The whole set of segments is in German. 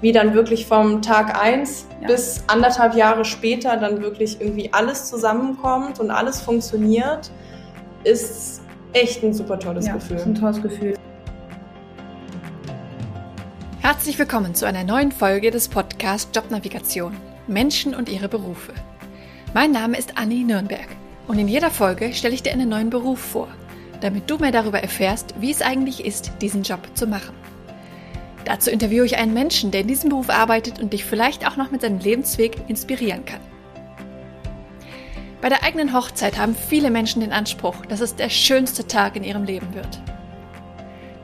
wie dann wirklich vom Tag eins ja. bis anderthalb Jahre später dann wirklich irgendwie alles zusammenkommt und alles funktioniert, ist echt ein super tolles ja, Gefühl. Ist ein tolles Gefühl. Herzlich willkommen zu einer neuen Folge des Podcasts Jobnavigation Menschen und ihre Berufe. Mein Name ist Anni Nürnberg und in jeder Folge stelle ich dir einen neuen Beruf vor, damit du mehr darüber erfährst, wie es eigentlich ist, diesen Job zu machen. Dazu interviewe ich einen Menschen, der in diesem Beruf arbeitet und dich vielleicht auch noch mit seinem Lebensweg inspirieren kann. Bei der eigenen Hochzeit haben viele Menschen den Anspruch, dass es der schönste Tag in ihrem Leben wird.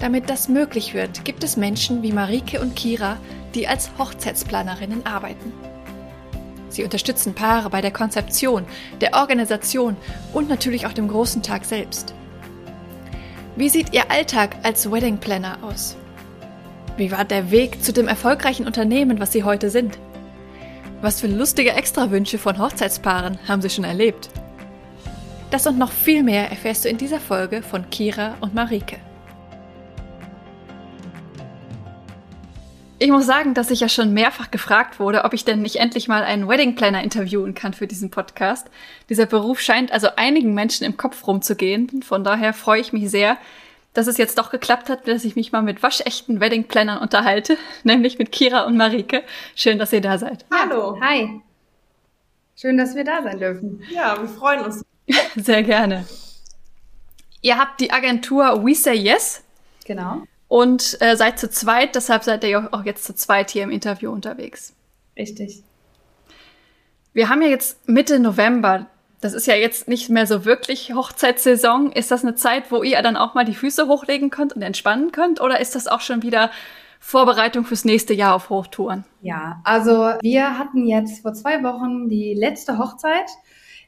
Damit das möglich wird, gibt es Menschen wie Marike und Kira, die als Hochzeitsplanerinnen arbeiten. Sie unterstützen Paare bei der Konzeption, der Organisation und natürlich auch dem großen Tag selbst. Wie sieht Ihr Alltag als Wedding Planner aus? Wie war der Weg zu dem erfolgreichen Unternehmen, was Sie heute sind? Was für lustige Extrawünsche von Hochzeitspaaren haben Sie schon erlebt? Das und noch viel mehr erfährst du in dieser Folge von Kira und Marike. Ich muss sagen, dass ich ja schon mehrfach gefragt wurde, ob ich denn nicht endlich mal einen Wedding Planner interviewen kann für diesen Podcast. Dieser Beruf scheint also einigen Menschen im Kopf rumzugehen. Von daher freue ich mich sehr, dass es jetzt doch geklappt hat, dass ich mich mal mit waschechten Wedding-Plannern unterhalte, nämlich mit Kira und Marike. Schön, dass ihr da seid. Hallo. Hi. Schön, dass wir da sein dürfen. Ja, wir freuen uns. Sehr gerne. Ihr habt die Agentur We Say Yes. Genau. Und äh, seid zu zweit, deshalb seid ihr auch jetzt zu zweit hier im Interview unterwegs. Richtig. Wir haben ja jetzt Mitte November. Das ist ja jetzt nicht mehr so wirklich Hochzeitssaison. Ist das eine Zeit, wo ihr dann auch mal die Füße hochlegen könnt und entspannen könnt? Oder ist das auch schon wieder Vorbereitung fürs nächste Jahr auf Hochtouren? Ja, also wir hatten jetzt vor zwei Wochen die letzte Hochzeit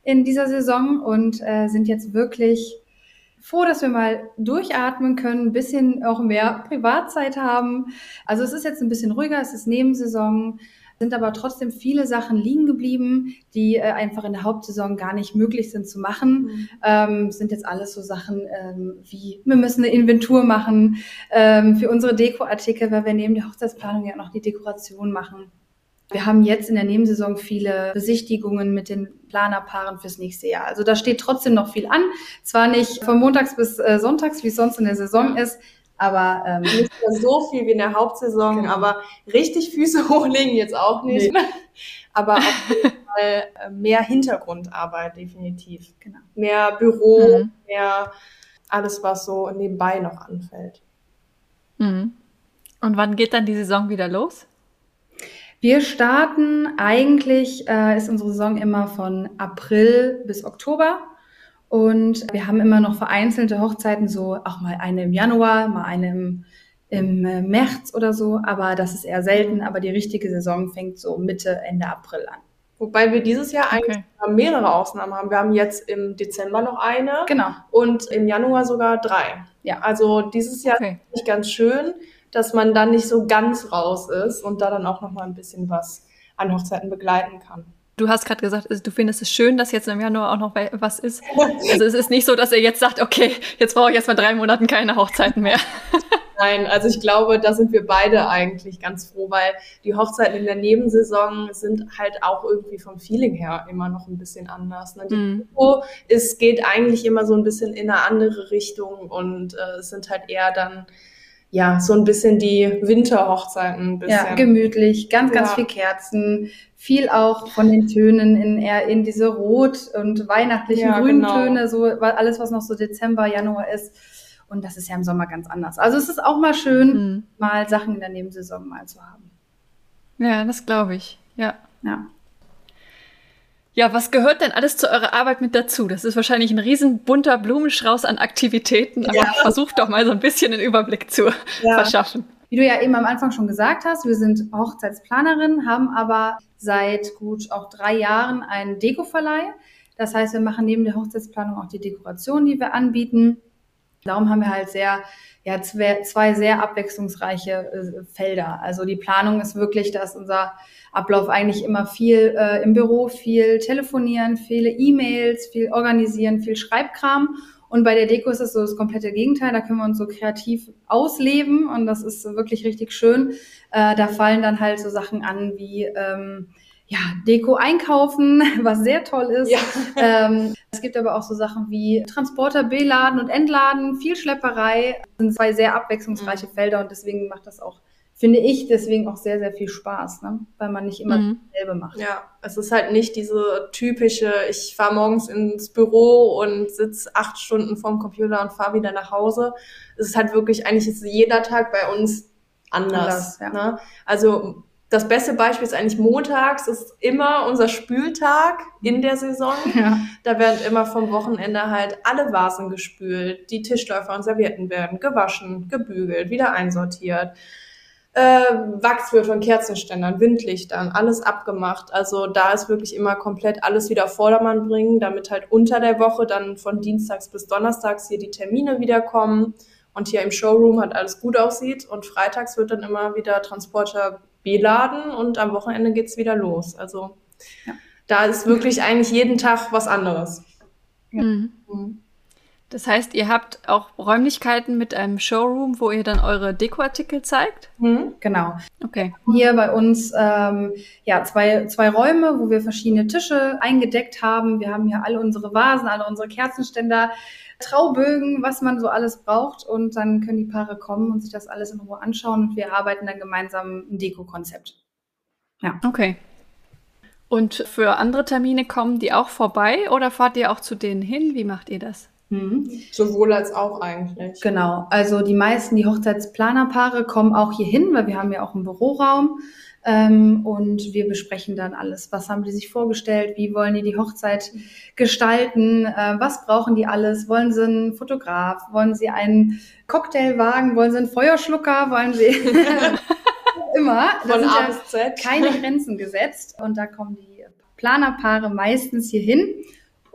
in dieser Saison und äh, sind jetzt wirklich froh, dass wir mal durchatmen können, ein bisschen auch mehr Privatzeit haben. Also es ist jetzt ein bisschen ruhiger, es ist Nebensaison sind aber trotzdem viele Sachen liegen geblieben, die äh, einfach in der Hauptsaison gar nicht möglich sind zu machen. Mhm. Ähm, sind jetzt alles so Sachen ähm, wie, wir müssen eine Inventur machen ähm, für unsere Dekoartikel, weil wir neben der Hochzeitsplanung ja noch die Dekoration machen. Wir haben jetzt in der Nebensaison viele Besichtigungen mit den Planerpaaren fürs nächste Jahr. Also da steht trotzdem noch viel an. Zwar nicht von montags bis äh, sonntags, wie es sonst in der Saison ist, aber ähm, nicht so viel wie in der Hauptsaison, genau. aber richtig Füße hochlegen jetzt auch nicht. Nee. aber auf jeden Fall äh, mehr Hintergrundarbeit definitiv. Genau. Mehr Büro, mhm. mehr alles, was so nebenbei noch anfällt. Mhm. Und wann geht dann die Saison wieder los? Wir starten eigentlich, äh, ist unsere Saison immer von April bis Oktober. Und wir haben immer noch vereinzelte Hochzeiten, so auch mal eine im Januar, mal eine im, im äh, März oder so, aber das ist eher selten. Aber die richtige Saison fängt so Mitte, Ende April an. Wobei wir dieses Jahr eigentlich okay. mehrere Ausnahmen haben. Wir haben jetzt im Dezember noch eine. Genau. Und im Januar sogar drei. Ja. Also dieses Jahr okay. ist nicht ganz schön, dass man dann nicht so ganz raus ist und da dann auch noch mal ein bisschen was an Hochzeiten begleiten kann. Du hast gerade gesagt, du findest es schön, dass jetzt im Januar auch noch was ist. Also es ist nicht so, dass ihr jetzt sagt, okay, jetzt brauche ich erst mal drei Monaten keine Hochzeiten mehr. Nein, also ich glaube, da sind wir beide eigentlich ganz froh, weil die Hochzeiten in der Nebensaison sind halt auch irgendwie vom Feeling her immer noch ein bisschen anders. Ne? Die mm. es geht eigentlich immer so ein bisschen in eine andere Richtung und äh, es sind halt eher dann ja, so ein bisschen die Winterhochzeiten. Ein bisschen. Ja, gemütlich, ganz, ganz ja. viel Kerzen, viel auch von den Tönen in eher in diese Rot- und weihnachtlichen ja, Grüntöne, genau. so alles, was noch so Dezember, Januar ist. Und das ist ja im Sommer ganz anders. Also es ist auch mal schön, mhm. mal Sachen in der Nebensaison mal zu haben. Ja, das glaube ich. Ja. Ja. Ja, was gehört denn alles zu eurer Arbeit mit dazu? Das ist wahrscheinlich ein riesen bunter Blumenstrauß an Aktivitäten, aber ja. versucht doch mal so ein bisschen einen Überblick zu ja. verschaffen. Wie du ja eben am Anfang schon gesagt hast, wir sind Hochzeitsplanerin, haben aber seit gut auch drei Jahren einen Dekoverleih. Das heißt, wir machen neben der Hochzeitsplanung auch die Dekoration, die wir anbieten. Darum haben wir halt sehr, ja, zwei, sehr abwechslungsreiche äh, Felder. Also die Planung ist wirklich, dass unser Ablauf eigentlich immer viel äh, im Büro, viel telefonieren, viele E-Mails, viel organisieren, viel Schreibkram Und bei der Deko ist es so das komplette Gegenteil. Da können wir uns so kreativ ausleben und das ist wirklich richtig schön. Äh, da fallen dann halt so Sachen an wie ähm, ja, Deko einkaufen, was sehr toll ist. Ja. Ähm, es gibt aber auch so Sachen wie Transporter beladen und entladen, viel Schlepperei. Das sind zwei sehr abwechslungsreiche mhm. Felder und deswegen macht das auch finde ich deswegen auch sehr, sehr viel Spaß, ne? weil man nicht immer mhm. dasselbe macht. Ja, es ist halt nicht diese typische, ich fahre morgens ins Büro und sitze acht Stunden vorm Computer und fahre wieder nach Hause. Es ist halt wirklich, eigentlich ist jeder Tag bei uns anders. anders ja. ne? Also das beste Beispiel ist eigentlich montags, ist immer unser Spültag in der Saison. Ja. Da werden immer vom Wochenende halt alle Vasen gespült, die Tischläufer und Servietten werden gewaschen, gebügelt, wieder einsortiert äh, Wachs von Kerzenständern, Windlichtern, alles abgemacht. Also da ist wirklich immer komplett alles wieder Vordermann bringen, damit halt unter der Woche dann von Dienstags bis Donnerstags hier die Termine wieder kommen und hier im Showroom halt alles gut aussieht. Und freitags wird dann immer wieder Transporter beladen und am Wochenende geht's wieder los. Also ja. da ist wirklich eigentlich jeden Tag was anderes. Ja. Mhm. Das heißt, ihr habt auch Räumlichkeiten mit einem Showroom, wo ihr dann eure Dekoartikel zeigt? Mhm, genau. Okay. Hier bei uns ähm, ja zwei, zwei Räume, wo wir verschiedene Tische eingedeckt haben. Wir haben hier alle unsere Vasen, alle unsere Kerzenständer, Traubögen, was man so alles braucht. Und dann können die Paare kommen und sich das alles in Ruhe anschauen und wir arbeiten dann gemeinsam ein Deko-Konzept. Ja. Okay. Und für andere Termine kommen die auch vorbei oder fahrt ihr auch zu denen hin? Wie macht ihr das? Mhm. Sowohl als auch eigentlich. Genau. Also die meisten, die Hochzeitsplanerpaare kommen auch hier hin, weil wir haben ja auch einen Büroraum. Ähm, und wir besprechen dann alles. Was haben die sich vorgestellt? Wie wollen die die Hochzeit gestalten? Äh, was brauchen die alles? Wollen sie einen Fotograf? Wollen sie einen Cocktailwagen? Wollen sie einen Feuerschlucker? Wollen sie immer? Von A bis Z. Keine Grenzen gesetzt. Und da kommen die Planerpaare meistens hier hin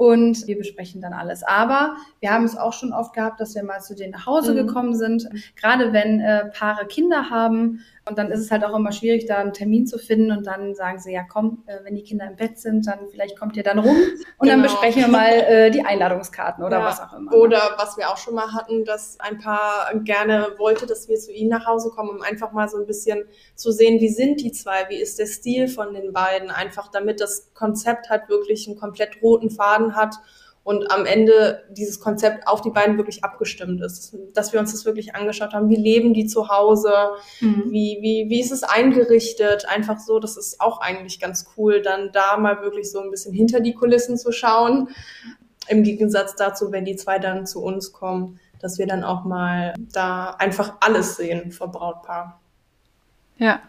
und wir besprechen dann alles. Aber wir haben es auch schon oft gehabt, dass wir mal zu denen nach Hause mhm. gekommen sind, gerade wenn äh, Paare Kinder haben und dann ist es halt auch immer schwierig, da einen Termin zu finden und dann sagen sie, ja komm, äh, wenn die Kinder im Bett sind, dann vielleicht kommt ihr dann rum und genau. dann besprechen wir mal äh, die Einladungskarten oder ja. was auch immer. Oder was wir auch schon mal hatten, dass ein Paar gerne wollte, dass wir zu ihnen nach Hause kommen, um einfach mal so ein bisschen zu sehen, wie sind die zwei, wie ist der Stil von den beiden, einfach damit das Konzept halt wirklich einen komplett roten Faden hat und am Ende dieses Konzept auf die beiden wirklich abgestimmt ist. Dass wir uns das wirklich angeschaut haben, wie leben die zu Hause, mhm. wie, wie, wie ist es eingerichtet, einfach so, das ist auch eigentlich ganz cool, dann da mal wirklich so ein bisschen hinter die Kulissen zu schauen. Im Gegensatz dazu, wenn die zwei dann zu uns kommen, dass wir dann auch mal da einfach alles sehen vom Brautpaar. Ja,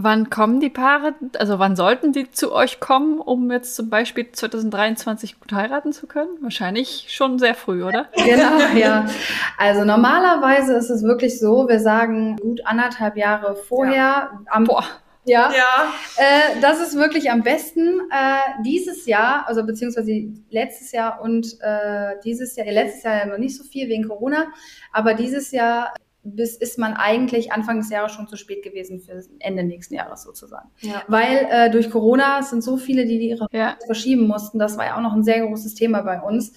Wann kommen die Paare, also wann sollten die zu euch kommen, um jetzt zum Beispiel 2023 gut heiraten zu können? Wahrscheinlich schon sehr früh, oder? Genau, ja. Also normalerweise ist es wirklich so, wir sagen gut anderthalb Jahre vorher. Ja. Am, Boah. Ja, ja. Äh, das ist wirklich am besten. Äh, dieses Jahr, also beziehungsweise letztes Jahr und äh, dieses Jahr, letztes Jahr ja noch nicht so viel wegen Corona, aber dieses Jahr bis ist man eigentlich Anfang des Jahres schon zu spät gewesen für Ende nächsten Jahres sozusagen. Ja. Weil äh, durch Corona sind so viele, die ihre ja. verschieben mussten. Das war ja auch noch ein sehr großes Thema bei uns.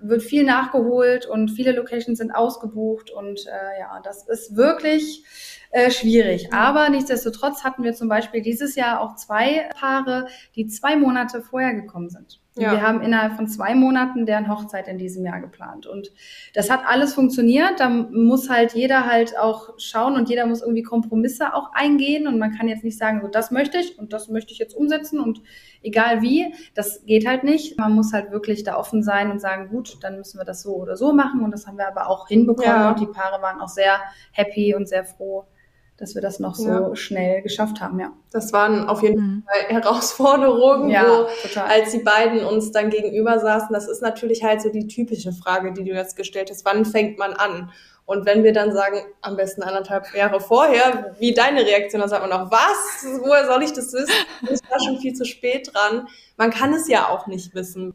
Wird viel nachgeholt und viele Locations sind ausgebucht und äh, ja, das ist wirklich äh, schwierig. Aber nichtsdestotrotz hatten wir zum Beispiel dieses Jahr auch zwei Paare, die zwei Monate vorher gekommen sind. Ja. Wir haben innerhalb von zwei Monaten deren Hochzeit in diesem Jahr geplant. Und das hat alles funktioniert. Da muss halt jeder halt auch schauen und jeder muss irgendwie Kompromisse auch eingehen. Und man kann jetzt nicht sagen, so das möchte ich und das möchte ich jetzt umsetzen und egal wie, das geht halt nicht. Man muss halt wirklich da offen sein und sagen, gut, dann müssen wir das so oder so machen. Und das haben wir aber auch hinbekommen. Ja. Und die Paare waren auch sehr happy und sehr froh, dass wir das noch so ja. schnell geschafft haben, ja. Das waren auf jeden mhm. Fall Herausforderungen, ja, wo, total. als die beiden uns dann gegenüber saßen, das ist natürlich halt so die typische Frage, die du jetzt gestellt hast, wann fängt man an? Und wenn wir dann sagen, am besten anderthalb Jahre vorher, wie deine Reaktion, dann sagt man auch, was? Woher soll ich das wissen? Ich war schon viel zu spät dran. Man kann es ja auch nicht wissen.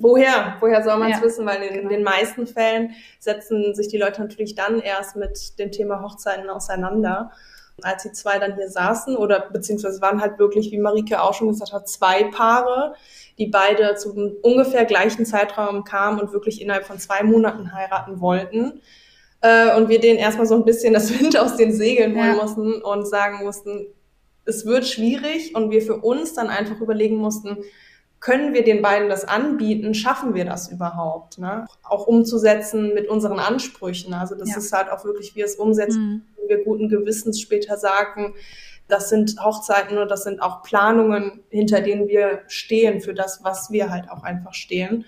Woher? Woher soll man es ja, wissen? Weil in genau. den meisten Fällen setzen sich die Leute natürlich dann erst mit dem Thema Hochzeiten auseinander. als die zwei dann hier saßen oder beziehungsweise waren halt wirklich, wie Marike auch schon gesagt hat, zwei Paare, die beide zum ungefähr gleichen Zeitraum kamen und wirklich innerhalb von zwei Monaten heiraten wollten. Äh, und wir denen erstmal so ein bisschen das Wind aus den Segeln holen ja. mussten und sagen mussten, es wird schwierig und wir für uns dann einfach überlegen mussten, können wir den beiden das anbieten? Schaffen wir das überhaupt? Ne? Auch umzusetzen mit unseren Ansprüchen. Also das ja. ist halt auch wirklich, wie es umsetzen, mhm. wir guten Gewissens später sagen, das sind Hochzeiten oder das sind auch Planungen, hinter denen wir stehen für das, was wir halt auch einfach stehen.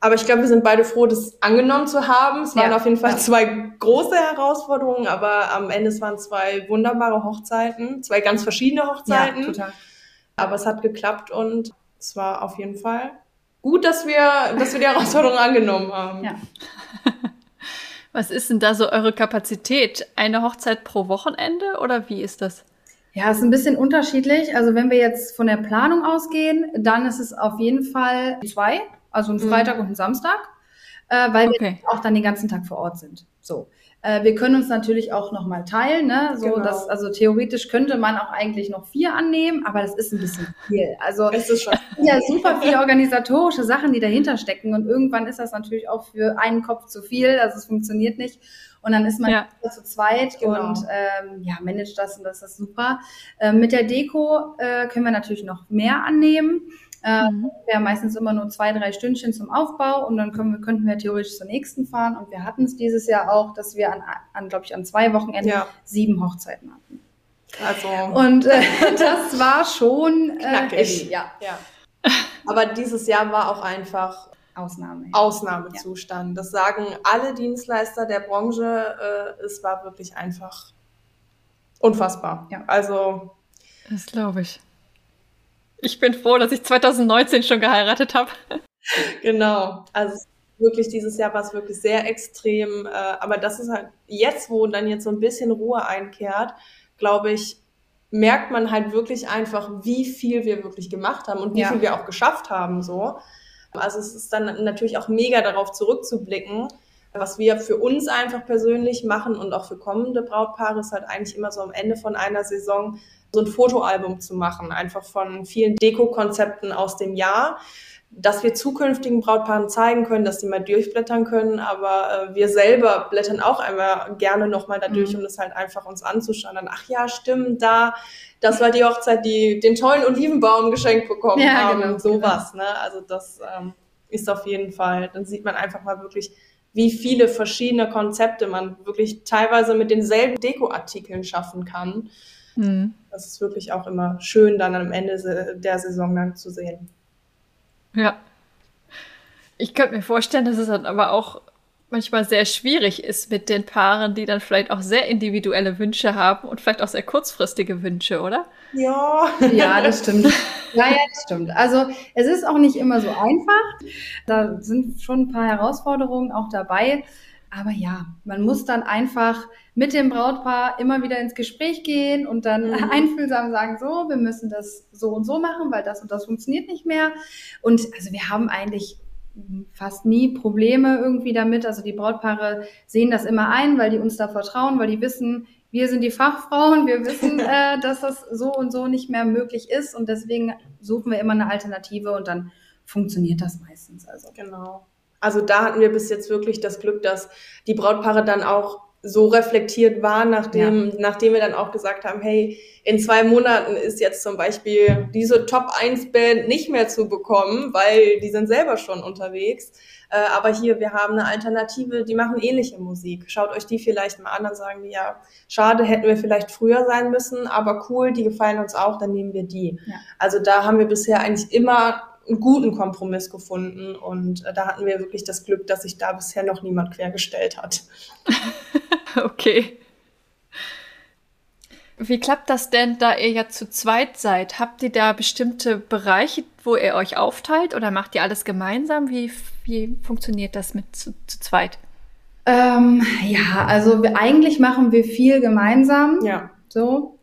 Aber ich glaube, wir sind beide froh, das angenommen zu haben. Es waren ja. auf jeden Fall zwei große Herausforderungen, aber am Ende es waren zwei wunderbare Hochzeiten, zwei ganz verschiedene Hochzeiten. Ja, total. Aber es hat geklappt und es war auf jeden Fall gut, dass wir, dass wir die Herausforderung angenommen haben. Ja. Was ist denn da so eure Kapazität? Eine Hochzeit pro Wochenende oder wie ist das? Ja, ist ein bisschen unterschiedlich. Also wenn wir jetzt von der Planung ausgehen, dann ist es auf jeden Fall zwei, also ein mhm. Freitag mhm. und ein Samstag, äh, weil okay. wir auch dann den ganzen Tag vor Ort sind. So. Äh, wir können uns natürlich auch nochmal teilen, ne? So, genau. dass, also theoretisch könnte man auch eigentlich noch vier annehmen, aber das ist ein bisschen viel. Also es ist schon ja super viele organisatorische Sachen, die dahinter stecken und irgendwann ist das natürlich auch für einen Kopf zu viel, also es funktioniert nicht. Und dann ist man ja. zu zweit genau. und ähm, ja, managt das und das ist super. Ähm, mit der Deko äh, können wir natürlich noch mehr annehmen. Äh, mhm. Wir haben meistens immer nur zwei, drei Stündchen zum Aufbau und dann können wir, könnten wir theoretisch zur nächsten fahren. Und wir hatten es dieses Jahr auch, dass wir an, an glaube ich, an zwei Wochenenden ja. sieben Hochzeiten hatten. Also. Und äh, das war schon äh, knackig. ja. ja. Aber dieses Jahr war auch einfach Ausnahme. Ausnahmezustand. Ja. Das sagen alle Dienstleister der Branche. Äh, es war wirklich einfach unfassbar. Ja. Also. Das glaube ich. Ich bin froh, dass ich 2019 schon geheiratet habe. Genau. Also wirklich dieses Jahr war es wirklich sehr extrem. Äh, aber das ist halt jetzt, wo dann jetzt so ein bisschen Ruhe einkehrt, glaube ich, merkt man halt wirklich einfach, wie viel wir wirklich gemacht haben und wie ja. viel wir auch geschafft haben. So. Also es ist dann natürlich auch mega darauf zurückzublicken. Was wir für uns einfach persönlich machen und auch für kommende Brautpaare ist halt eigentlich immer so am Ende von einer Saison so ein Fotoalbum zu machen, einfach von vielen Deko-Konzepten aus dem Jahr, dass wir zukünftigen Brautpaaren zeigen können, dass sie mal durchblättern können, aber äh, wir selber blättern auch einmal gerne nochmal da durch, mhm. um das halt einfach uns anzuschauen. Dann, ach ja, stimmt, da, das war die Hochzeit, die den tollen Olivenbaum geschenkt bekommen ja, haben genau, und sowas. Genau. Ne? Also das ähm, ist auf jeden Fall, dann sieht man einfach mal wirklich, wie viele verschiedene Konzepte man wirklich teilweise mit denselben Dekoartikeln schaffen kann. Mhm. Das ist wirklich auch immer schön, dann am Ende der Saison dann zu sehen. Ja. Ich könnte mir vorstellen, dass es dann aber auch manchmal sehr schwierig ist mit den Paaren, die dann vielleicht auch sehr individuelle Wünsche haben und vielleicht auch sehr kurzfristige Wünsche, oder? Ja. Ja, das stimmt. Ja, ja, das stimmt. Also es ist auch nicht immer so einfach. Da sind schon ein paar Herausforderungen auch dabei. Aber ja, man muss dann einfach mit dem Brautpaar immer wieder ins Gespräch gehen und dann mhm. einfühlsam sagen, so, wir müssen das so und so machen, weil das und das funktioniert nicht mehr. Und also wir haben eigentlich fast nie Probleme irgendwie damit. Also die Brautpaare sehen das immer ein, weil die uns da vertrauen, weil die wissen, wir sind die Fachfrauen, wir wissen, äh, dass das so und so nicht mehr möglich ist und deswegen suchen wir immer eine Alternative und dann funktioniert das meistens. Also genau. Also da hatten wir bis jetzt wirklich das Glück, dass die Brautpaare dann auch so reflektiert waren, nachdem, ja. nachdem wir dann auch gesagt haben, hey, in zwei Monaten ist jetzt zum Beispiel diese Top-1-Band nicht mehr zu bekommen, weil die sind selber schon unterwegs. Äh, aber hier, wir haben eine Alternative, die machen ähnliche Musik. Schaut euch die vielleicht mal an, dann sagen die, ja, schade, hätten wir vielleicht früher sein müssen, aber cool, die gefallen uns auch, dann nehmen wir die. Ja. Also da haben wir bisher eigentlich immer einen guten Kompromiss gefunden und äh, da hatten wir wirklich das Glück, dass sich da bisher noch niemand quergestellt hat. okay. Wie klappt das denn, da ihr ja zu zweit seid? Habt ihr da bestimmte Bereiche, wo ihr euch aufteilt oder macht ihr alles gemeinsam? Wie, wie funktioniert das mit zu, zu zweit? Ähm, ja, also wir, eigentlich machen wir viel gemeinsam. Ja. So.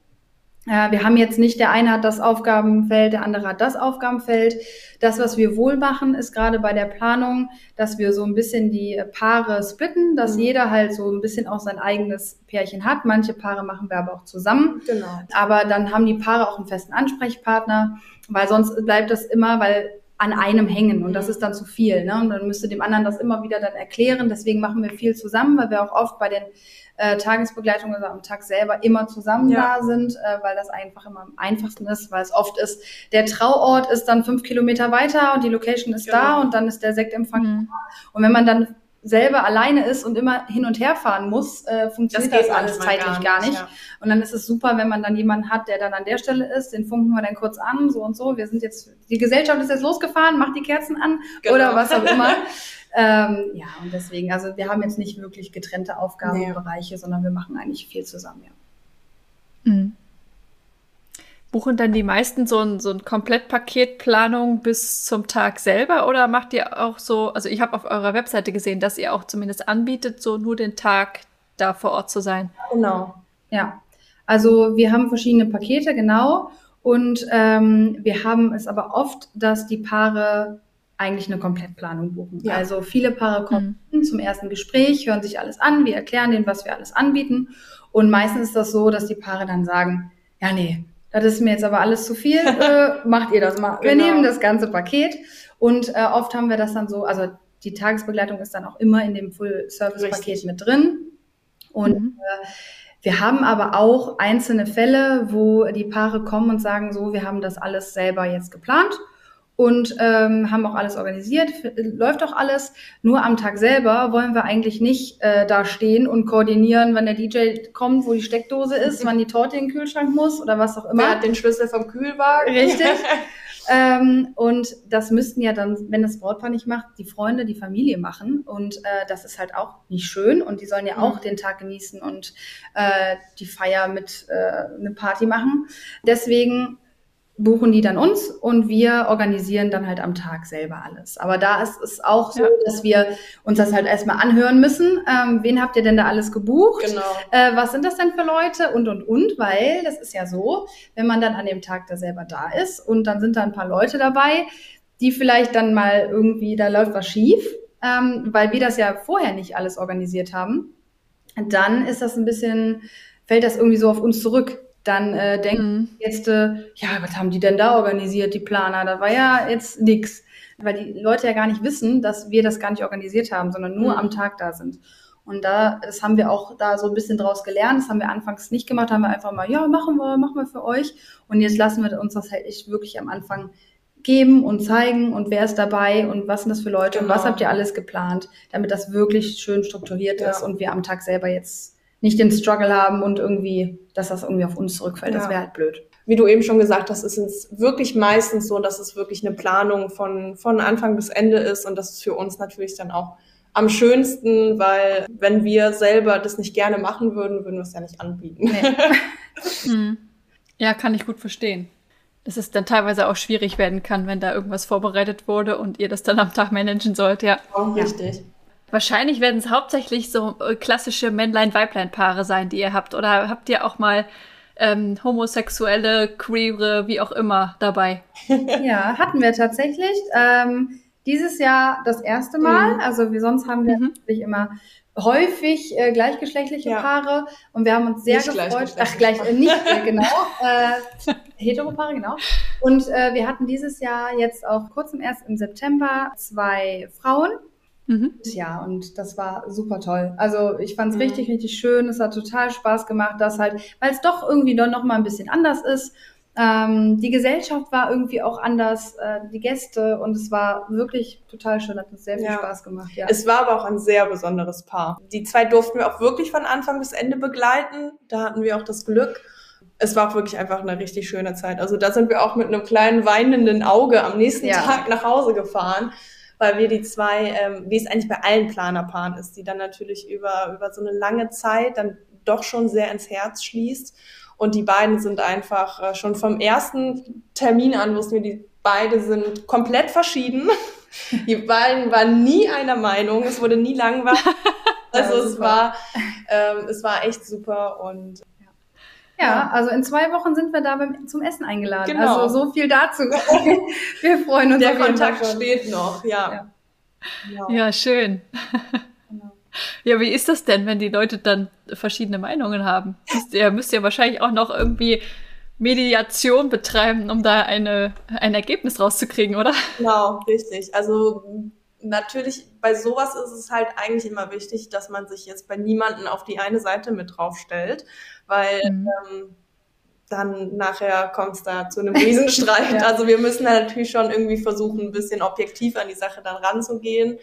Wir haben jetzt nicht, der eine hat das Aufgabenfeld, der andere hat das Aufgabenfeld. Das, was wir wohl machen, ist gerade bei der Planung, dass wir so ein bisschen die Paare splitten, dass mhm. jeder halt so ein bisschen auch sein eigenes Pärchen hat. Manche Paare machen wir aber auch zusammen. Genau. Aber dann haben die Paare auch einen festen Ansprechpartner, weil sonst bleibt das immer, weil an einem hängen und das mhm. ist dann zu viel. Ne? Und dann müsste dem anderen das immer wieder dann erklären. Deswegen machen wir viel zusammen, weil wir auch oft bei den äh, Tagesbegleitungen also am Tag selber immer zusammen ja. da sind, äh, weil das einfach immer am einfachsten ist, weil es oft ist, der Trauort ist dann fünf Kilometer weiter und die Location ist genau. da und dann ist der Sektempfang mhm. da. Und wenn man dann selber alleine ist und immer hin und her fahren muss, äh, funktioniert das, das alles zeitlich gar nicht. Gar nicht. Ja. Und dann ist es super, wenn man dann jemanden hat, der dann an der Stelle ist, den funken wir dann kurz an, so und so. Wir sind jetzt, die Gesellschaft ist jetzt losgefahren, macht die Kerzen an genau. oder was auch immer. ähm, ja, und deswegen, also wir haben jetzt nicht wirklich getrennte Aufgabenbereiche, nee. sondern wir machen eigentlich viel zusammen, ja. Mhm. Buchen dann die meisten so ein, so ein Komplettpaketplanung bis zum Tag selber oder macht ihr auch so, also ich habe auf eurer Webseite gesehen, dass ihr auch zumindest anbietet, so nur den Tag da vor Ort zu sein. Genau, ja. Also wir haben verschiedene Pakete, genau. Und ähm, wir haben es aber oft, dass die Paare eigentlich eine Komplettplanung buchen. Ja. Also viele Paare kommen mhm. zum ersten Gespräch, hören sich alles an, wir erklären denen, was wir alles anbieten. Und meistens ist das so, dass die Paare dann sagen, ja, nee, das ist mir jetzt aber alles zu viel, äh, macht ihr das mal. Genau. Wir nehmen das ganze Paket und äh, oft haben wir das dann so, also die Tagesbegleitung ist dann auch immer in dem Full-Service-Paket mit drin und mhm. äh, wir haben aber auch einzelne Fälle, wo die Paare kommen und sagen so, wir haben das alles selber jetzt geplant und ähm, haben auch alles organisiert, läuft auch alles. Nur am Tag selber wollen wir eigentlich nicht äh, da stehen und koordinieren, wann der DJ kommt, wo die Steckdose ist, wann die Torte in den Kühlschrank muss oder was auch immer. Wer hat den Schlüssel vom Kühlwagen? Richtig. ähm, und das müssten ja dann, wenn das Brautpaar nicht macht, die Freunde, die Familie machen. Und äh, das ist halt auch nicht schön. Und die sollen ja mhm. auch den Tag genießen und äh, die Feier mit äh, eine Party machen. Deswegen buchen die dann uns und wir organisieren dann halt am Tag selber alles. Aber da ist es auch so, ja. dass wir uns das halt erstmal anhören müssen. Ähm, wen habt ihr denn da alles gebucht? Genau. Äh, was sind das denn für Leute? Und, und, und, weil das ist ja so, wenn man dann an dem Tag da selber da ist und dann sind da ein paar Leute dabei, die vielleicht dann mal irgendwie, da läuft was schief, ähm, weil wir das ja vorher nicht alles organisiert haben, dann ist das ein bisschen, fällt das irgendwie so auf uns zurück dann äh, denken mhm. jetzt, äh, ja, was haben die denn da organisiert, die Planer? Da war ja jetzt nix. Weil die Leute ja gar nicht wissen, dass wir das gar nicht organisiert haben, sondern nur mhm. am Tag da sind. Und da, das haben wir auch da so ein bisschen draus gelernt. Das haben wir anfangs nicht gemacht, haben wir einfach mal, ja, machen wir, machen wir für euch. Und jetzt lassen wir uns das halt echt wirklich am Anfang geben und zeigen und wer ist dabei und was sind das für Leute genau. und was genau. habt ihr alles geplant, damit das wirklich schön strukturiert ja. ist und wir am Tag selber jetzt nicht den Struggle haben und irgendwie, dass das irgendwie auf uns zurückfällt. Ja. Das wäre halt blöd. Wie du eben schon gesagt hast, ist es wirklich meistens so, dass es wirklich eine Planung von, von Anfang bis Ende ist und das ist für uns natürlich dann auch am schönsten, weil wenn wir selber das nicht gerne machen würden, würden wir es ja nicht anbieten. Nee. hm. Ja, kann ich gut verstehen. Dass es dann teilweise auch schwierig werden kann, wenn da irgendwas vorbereitet wurde und ihr das dann am Tag managen sollt, ja. Auch richtig. Wahrscheinlich werden es hauptsächlich so äh, klassische Männlein-Weiblein-Paare sein, die ihr habt. Oder habt ihr auch mal ähm, homosexuelle, queere, wie auch immer dabei? ja, hatten wir tatsächlich. Ähm, dieses Jahr das erste Mal. Mhm. Also wie sonst haben wir mhm. natürlich immer häufig äh, gleichgeschlechtliche ja. Paare und wir haben uns sehr nicht gefreut. Ach, gleich äh, nicht äh, genau. äh, Heteropaare, genau. Und äh, wir hatten dieses Jahr jetzt auch kurzem erst im September zwei Frauen Mhm. Ja, und das war super toll. Also ich fand es mhm. richtig, richtig schön. Es hat total Spaß gemacht, dass halt, weil es doch irgendwie dann noch mal ein bisschen anders ist. Ähm, die Gesellschaft war irgendwie auch anders, äh, die Gäste und es war wirklich total schön, hat uns sehr viel ja. Spaß gemacht. Ja. Es war aber auch ein sehr besonderes Paar. Die zwei durften wir auch wirklich von Anfang bis Ende begleiten. Da hatten wir auch das Glück. Es war auch wirklich einfach eine richtig schöne Zeit. Also da sind wir auch mit einem kleinen weinenden Auge am nächsten ja. Tag nach Hause gefahren weil wir die zwei, ähm, wie es eigentlich bei allen Planerpaaren ist, die dann natürlich über, über so eine lange Zeit dann doch schon sehr ins Herz schließt. Und die beiden sind einfach äh, schon vom ersten Termin an, wussten wir, die beide sind komplett verschieden. Die beiden waren nie einer Meinung, es wurde nie langweilig. Also ja, es war, ähm, es war echt super und Ja, also in zwei Wochen sind wir da beim, zum Essen eingeladen. Genau. Also so viel dazu. wir freuen uns. Der Kontakt steht noch, ja. Ja, genau. ja schön. Genau. Ja, wie ist das denn, wenn die Leute dann verschiedene Meinungen haben? Müsst ihr müsst ja wahrscheinlich auch noch irgendwie Mediation betreiben, um da eine, ein Ergebnis rauszukriegen, oder? Genau, richtig. Also natürlich, bei sowas ist es halt eigentlich immer wichtig, dass man sich jetzt bei niemanden auf die eine Seite mit draufstellt, weil mhm. ähm, dann nachher kommt es da zu einem Riesenstreit. ja. Also wir müssen da natürlich schon irgendwie versuchen, ein bisschen objektiv an die Sache dann ranzugehen.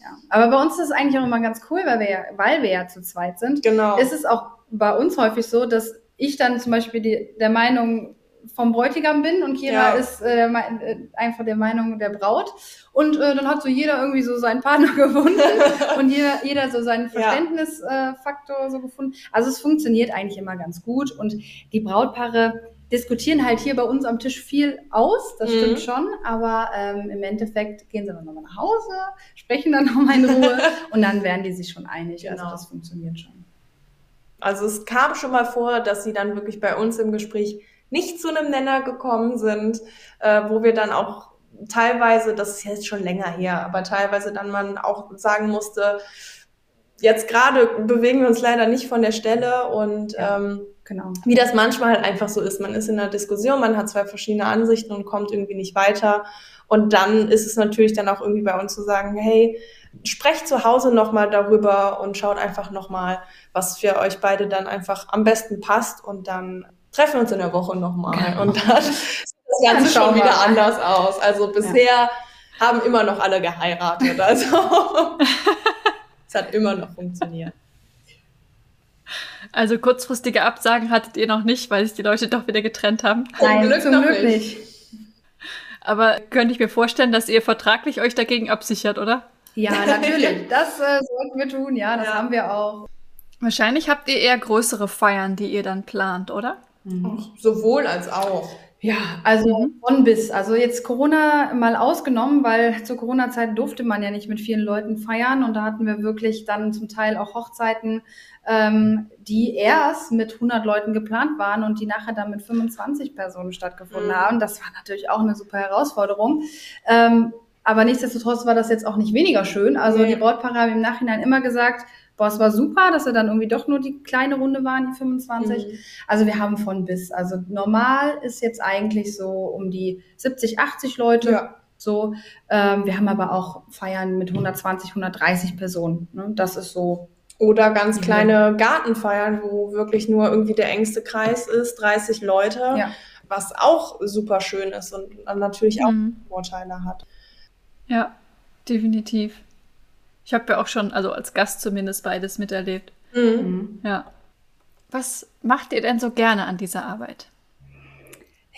Ja. Aber bei uns ist es eigentlich auch immer ganz cool, weil wir ja, weil wir ja zu zweit sind. Genau. Ist es auch bei uns häufig so, dass ich dann zum Beispiel die, der Meinung vom Bräutigam bin und Kira ja. ist äh, äh, einfach der Meinung der Braut. Und äh, dann hat so jeder irgendwie so seinen Partner gefunden und jeder, jeder so seinen Verständnisfaktor ja. äh, so gefunden. Also es funktioniert eigentlich immer ganz gut und die Brautpaare diskutieren halt hier bei uns am Tisch viel aus, das mhm. stimmt schon, aber ähm, im Endeffekt gehen sie dann nochmal nach Hause, sprechen dann nochmal in Ruhe und dann werden die sich schon einig. Also genau. Also das funktioniert schon. Also es kam schon mal vor, dass sie dann wirklich bei uns im Gespräch nicht zu einem Nenner gekommen sind, äh, wo wir dann auch teilweise, das ist jetzt schon länger her, aber teilweise dann man auch sagen musste, jetzt gerade bewegen wir uns leider nicht von der Stelle und ja, ähm, genau. wie das manchmal halt einfach so ist. Man ist in einer Diskussion, man hat zwei verschiedene Ansichten und kommt irgendwie nicht weiter. Und dann ist es natürlich dann auch irgendwie bei uns zu sagen, hey, sprecht zu Hause nochmal darüber und schaut einfach nochmal, was für euch beide dann einfach am besten passt und dann treffen uns in der Woche nochmal. Genau. Und dann sieht das Ganze schon wieder anders aus. Also bisher ja. haben immer noch alle geheiratet. Also es hat immer noch funktioniert. Also kurzfristige Absagen hattet ihr noch nicht, weil sich die Leute doch wieder getrennt haben? Nein, zum Glück, zum Glück nicht. Aber könnte ich mir vorstellen, dass ihr vertraglich euch dagegen absichert, oder? Ja, natürlich. Das äh, sollten wir tun, ja, das ja. haben wir auch. Wahrscheinlich habt ihr eher größere Feiern, die ihr dann plant, oder? Mhm. Sowohl als auch. Ja, also mhm. von bis. Also jetzt Corona mal ausgenommen, weil zur Corona-Zeit durfte man ja nicht mit vielen Leuten feiern und da hatten wir wirklich dann zum Teil auch Hochzeiten, ähm, die erst mit 100 Leuten geplant waren und die nachher dann mit 25 Personen stattgefunden mhm. haben. Das war natürlich auch eine super Herausforderung. Ähm, aber nichtsdestotrotz war das jetzt auch nicht weniger schön. Also nee. die Brautpaare haben im Nachhinein immer gesagt, boah, es war super, dass wir dann irgendwie doch nur die kleine Runde waren, die 25. Mhm. Also wir haben von bis. Also normal ist jetzt eigentlich so um die 70, 80 Leute. Ja. So, ähm, wir haben aber auch Feiern mit 120, 130 Personen. Ne? Das ist so. Oder ganz kleine mhm. Gartenfeiern, wo wirklich nur irgendwie der engste Kreis ist, 30 Leute, ja. was auch super schön ist und natürlich auch mhm. Vorteile hat. Ja, definitiv. Ich habe ja auch schon, also als Gast zumindest beides miterlebt. Mhm. Ja. Was macht ihr denn so gerne an dieser Arbeit?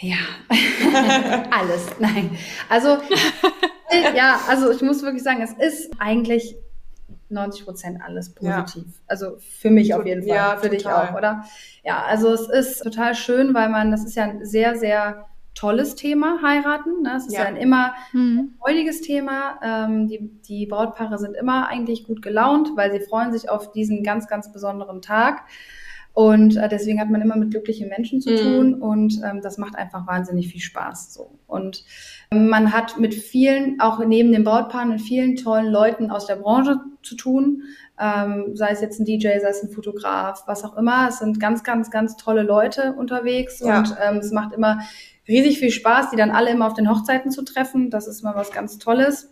Ja, alles. Nein. Also, ja, also ich muss wirklich sagen, es ist eigentlich 90 Prozent alles positiv. Ja. Also für mich auf jeden Fall. Ja, für total. dich auch, oder? Ja, also es ist total schön, weil man, das ist ja ein sehr, sehr tolles Thema, heiraten. Ne? Es ist ja, ja ein immer mhm. freudiges Thema. Ähm, die, die Brautpaare sind immer eigentlich gut gelaunt, weil sie freuen sich auf diesen ganz, ganz besonderen Tag. Und äh, deswegen hat man immer mit glücklichen Menschen zu mhm. tun und ähm, das macht einfach wahnsinnig viel Spaß. So. Und ähm, man hat mit vielen, auch neben den Brautpaaren, mit vielen tollen Leuten aus der Branche zu tun. Ähm, sei es jetzt ein DJ, sei es ein Fotograf, was auch immer. Es sind ganz, ganz, ganz tolle Leute unterwegs ja. und ähm, es macht immer riesig viel Spaß, die dann alle immer auf den Hochzeiten zu treffen. Das ist immer was ganz Tolles.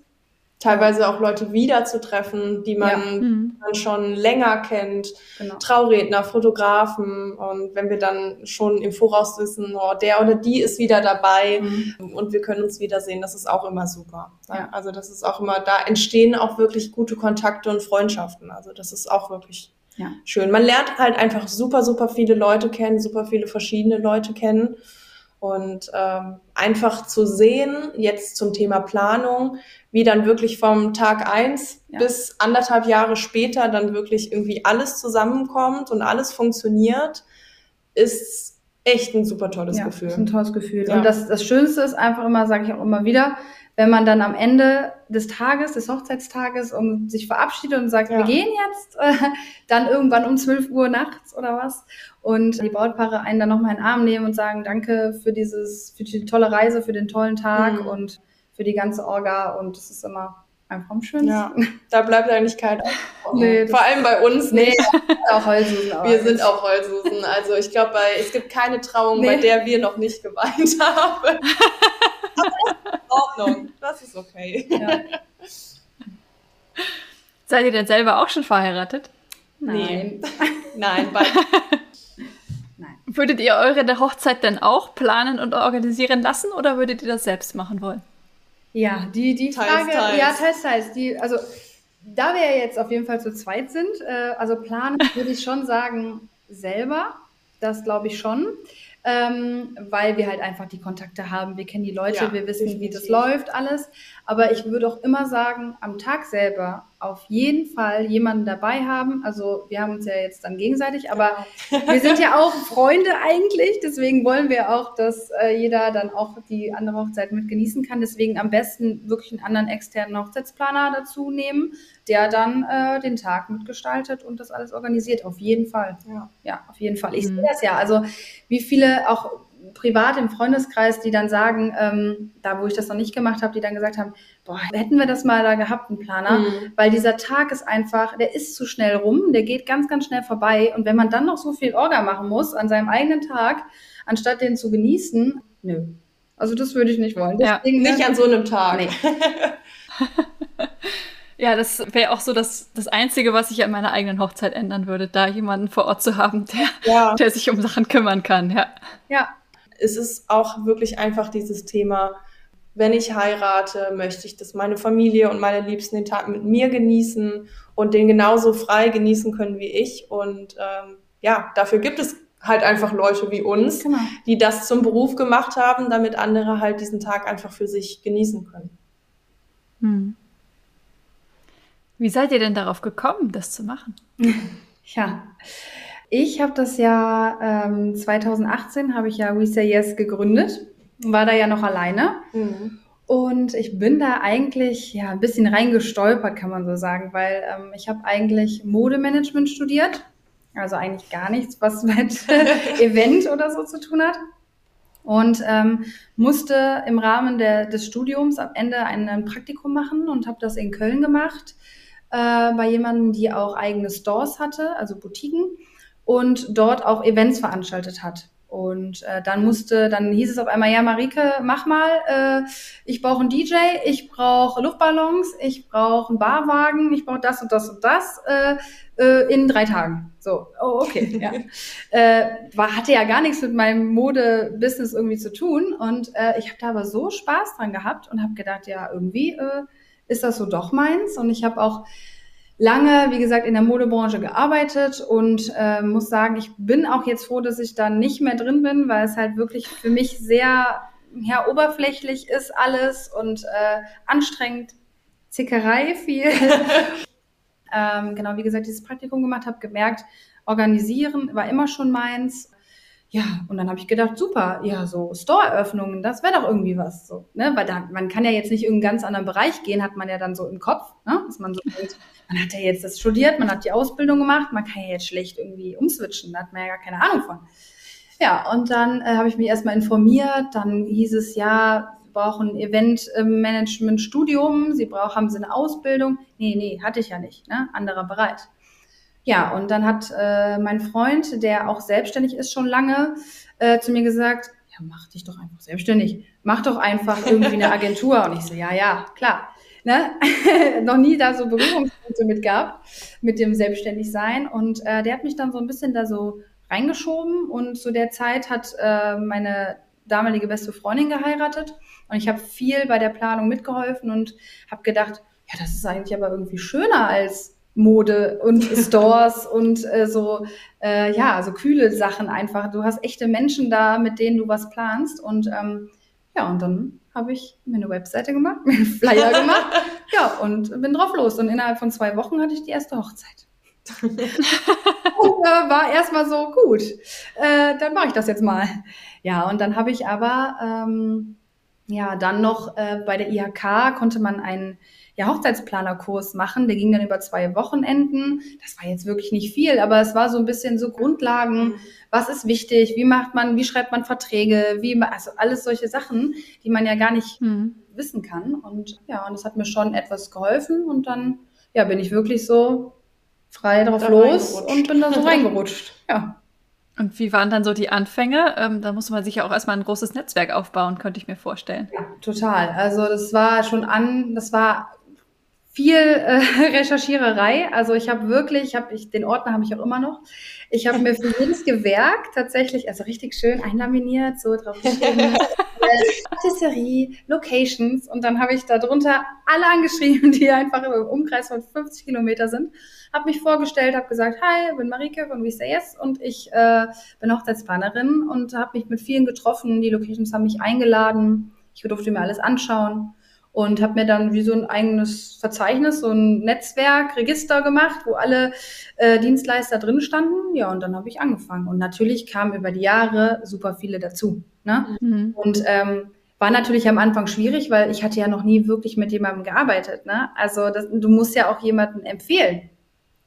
Teilweise auch Leute wiederzutreffen, die man, ja. mhm. man schon länger kennt. Genau. Trauredner, Fotografen. Und wenn wir dann schon im Voraus wissen, oh, der oder die ist wieder dabei mhm. und wir können uns wiedersehen, das ist auch immer super. Ja. Also das ist auch immer, da entstehen auch wirklich gute Kontakte und Freundschaften. Also das ist auch wirklich ja. schön. Man lernt halt einfach super, super viele Leute kennen, super viele verschiedene Leute kennen. Und ähm, einfach zu sehen, jetzt zum Thema Planung, wie dann wirklich vom Tag eins ja. bis anderthalb Jahre später dann wirklich irgendwie alles zusammenkommt und alles funktioniert, ist echt ein super tolles ja, Gefühl. Ist ein tolles Gefühl. Ja. Und das, das Schönste ist einfach immer, sage ich auch immer wieder, wenn man dann am Ende des Tages, des Hochzeitstages, um sich verabschiedet und sagt, ja. wir gehen jetzt, äh, dann irgendwann um 12 Uhr nachts oder was. Und die Brautpaare einen dann nochmal in den Arm nehmen und sagen, danke für dieses, für die tolle Reise, für den tollen Tag mhm. und für die ganze Orga. Und das ist immer einfach am schönsten. Ja, da bleibt eigentlich kein nee, Vor allem bei uns nee, nicht. auch Heulsusen. Wir sind auch Heulsusen. Also ich glaube, es gibt keine Trauung, nee. bei der wir noch nicht geweint haben. Ordnung. Das ist okay. Ja. Seid ihr denn selber auch schon verheiratet? Nein. Nein. Nein. Würdet ihr eure Hochzeit denn auch planen und organisieren lassen oder würdet ihr das selbst machen wollen? Ja, die, die teils, Frage, teils. ja, teils, teils. Die, also, da wir jetzt auf jeden Fall zu zweit sind, äh, also planen würde ich schon sagen, selber. Das glaube ich schon ähm, weil wir halt einfach die Kontakte haben. Wir kennen die Leute, ja, wir wissen, definitiv. wie das läuft, alles. Aber ich würde auch immer sagen, am Tag selber auf jeden Fall jemanden dabei haben. Also wir haben uns ja jetzt dann gegenseitig, aber wir sind ja auch Freunde eigentlich. Deswegen wollen wir auch, dass äh, jeder dann auch die andere Hochzeit mit genießen kann. Deswegen am besten wirklich einen anderen externen Hochzeitsplaner dazu nehmen, der dann äh, den Tag mitgestaltet und das alles organisiert. Auf jeden Fall. Ja, ja auf jeden Fall. Ich mhm. sehe das ja. Also wie viele auch privat im Freundeskreis, die dann sagen, ähm, da wo ich das noch nicht gemacht habe, die dann gesagt haben, boah, hätten wir das mal da gehabt, einen Planer, mhm. weil dieser Tag ist einfach, der ist zu schnell rum, der geht ganz, ganz schnell vorbei und wenn man dann noch so viel Orga machen muss an seinem eigenen Tag, anstatt den zu genießen, nö. Also das würde ich nicht wollen. Deswegen, ja, nicht an so einem Tag. Nee. Ja, das wäre auch so das, das Einzige, was ich an meiner eigenen Hochzeit ändern würde, da jemanden vor Ort zu haben, der, ja. der sich um Sachen kümmern kann, ja. Ja. Es ist auch wirklich einfach dieses Thema, wenn ich heirate, möchte ich, dass meine Familie und meine Liebsten den Tag mit mir genießen und den genauso frei genießen können wie ich. Und ähm, ja, dafür gibt es halt einfach Leute wie uns, genau. die das zum Beruf gemacht haben, damit andere halt diesen Tag einfach für sich genießen können. Hm. Wie seid ihr denn darauf gekommen, das zu machen? ja, ich habe das Jahr ähm, 2018 habe ich ja We Say Yes gegründet, war da ja noch alleine. Mhm. Und ich bin da eigentlich ja ein bisschen reingestolpert, kann man so sagen, weil ähm, ich habe eigentlich Modemanagement studiert, also eigentlich gar nichts, was mit Event oder so zu tun hat. Und ähm, musste im Rahmen der, des Studiums am Ende ein, ein Praktikum machen und habe das in Köln gemacht äh, bei jemandem, die auch eigene Stores hatte, also Boutiquen und dort auch Events veranstaltet hat. Und äh, dann musste, dann hieß es auf einmal, ja, Marike, mach mal, äh, ich brauche einen DJ, ich brauche Luftballons, ich brauche einen Barwagen, ich brauche das und das und das äh, äh, in drei Tagen. So, oh, okay, ja. äh, war, hatte ja gar nichts mit meinem Mode-Business irgendwie zu tun. Und äh, ich habe da aber so Spaß dran gehabt und habe gedacht, ja, irgendwie äh, ist das so doch meins. Und ich habe auch lange, wie gesagt, in der Modebranche gearbeitet und äh, muss sagen, ich bin auch jetzt froh, dass ich da nicht mehr drin bin, weil es halt wirklich für mich sehr ja, oberflächlich ist alles und äh, anstrengend, Zickerei viel. ähm, genau, wie gesagt, dieses Praktikum gemacht, habe gemerkt, organisieren war immer schon meins. Ja, und dann habe ich gedacht, super, ja, so Store-Eröffnungen, das wäre doch irgendwie was so, ne? Weil da, man kann ja jetzt nicht in einen ganz anderen Bereich gehen, hat man ja dann so im Kopf, ne? Dass man so man hat ja jetzt das studiert, man hat die Ausbildung gemacht, man kann ja jetzt schlecht irgendwie umswitchen, da hat man ja gar keine Ahnung von. Ja, und dann äh, habe ich mich erstmal informiert, dann hieß es ja, Sie brauchen Eventmanagement-Studium, Sie brauchen, haben Sie eine Ausbildung? Nee, nee, hatte ich ja nicht, ne? Anderer Bereich. Ja, und dann hat äh, mein Freund, der auch selbstständig ist schon lange, äh, zu mir gesagt, ja, mach dich doch einfach selbstständig. Mach doch einfach irgendwie eine Agentur. Und ich so, ja, ja, klar. Ne? Noch nie da so Berührungspunkte mit gehabt, mit dem Selbstständigsein. Und äh, der hat mich dann so ein bisschen da so reingeschoben. Und zu der Zeit hat äh, meine damalige beste Freundin geheiratet. Und ich habe viel bei der Planung mitgeholfen und habe gedacht, ja, das ist eigentlich aber irgendwie schöner als Mode und Stores und äh, so, äh, ja, so kühle Sachen einfach. Du hast echte Menschen da, mit denen du was planst. Und ähm, ja, und dann habe ich mir eine Webseite gemacht, mir einen Flyer gemacht, ja, und bin drauf los. Und innerhalb von zwei Wochen hatte ich die erste Hochzeit. und äh, war erstmal so gut. Äh, dann mache ich das jetzt mal. Ja, und dann habe ich aber ähm, ja, dann noch äh, bei der IHK konnte man einen ja, Hochzeitsplanerkurs machen. Der ging dann über zwei Wochenenden. Das war jetzt wirklich nicht viel, aber es war so ein bisschen so Grundlagen. Was ist wichtig? Wie macht man, wie schreibt man Verträge? Wie, also alles solche Sachen, die man ja gar nicht mhm. wissen kann. Und ja, und das hat mir schon etwas geholfen. Und dann, ja, bin ich wirklich so frei drauf da los und bin da so reingerutscht. Ja. Und wie waren dann so die Anfänge? Ähm, da musste man sich ja auch erstmal ein großes Netzwerk aufbauen, könnte ich mir vorstellen. Ja, total. Also das war schon an, das war viel äh, Recherchiererei. Also ich habe wirklich, ich habe ich, den Ordner habe ich auch immer noch. Ich habe mir für jedes Gewerk tatsächlich, also richtig schön einlaminiert, so drauf geschrieben, Patisserie, Locations und dann habe ich darunter alle angeschrieben, die einfach im Umkreis von 50 Kilometer sind. Habe mich vorgestellt, habe gesagt, hi, ich bin Marike von We Say Yes und ich äh, bin Hochzeitsplanerin und habe mich mit vielen getroffen. Die Locations haben mich eingeladen. Ich durfte mir alles anschauen und habe mir dann wie so ein eigenes Verzeichnis, so ein Netzwerk, Register gemacht, wo alle äh, Dienstleister drin standen. Ja, und dann habe ich angefangen. Und natürlich kamen über die Jahre super viele dazu. Ne? Mhm. Und ähm, war natürlich am Anfang schwierig, weil ich hatte ja noch nie wirklich mit jemandem gearbeitet. Ne? Also das, du musst ja auch jemanden empfehlen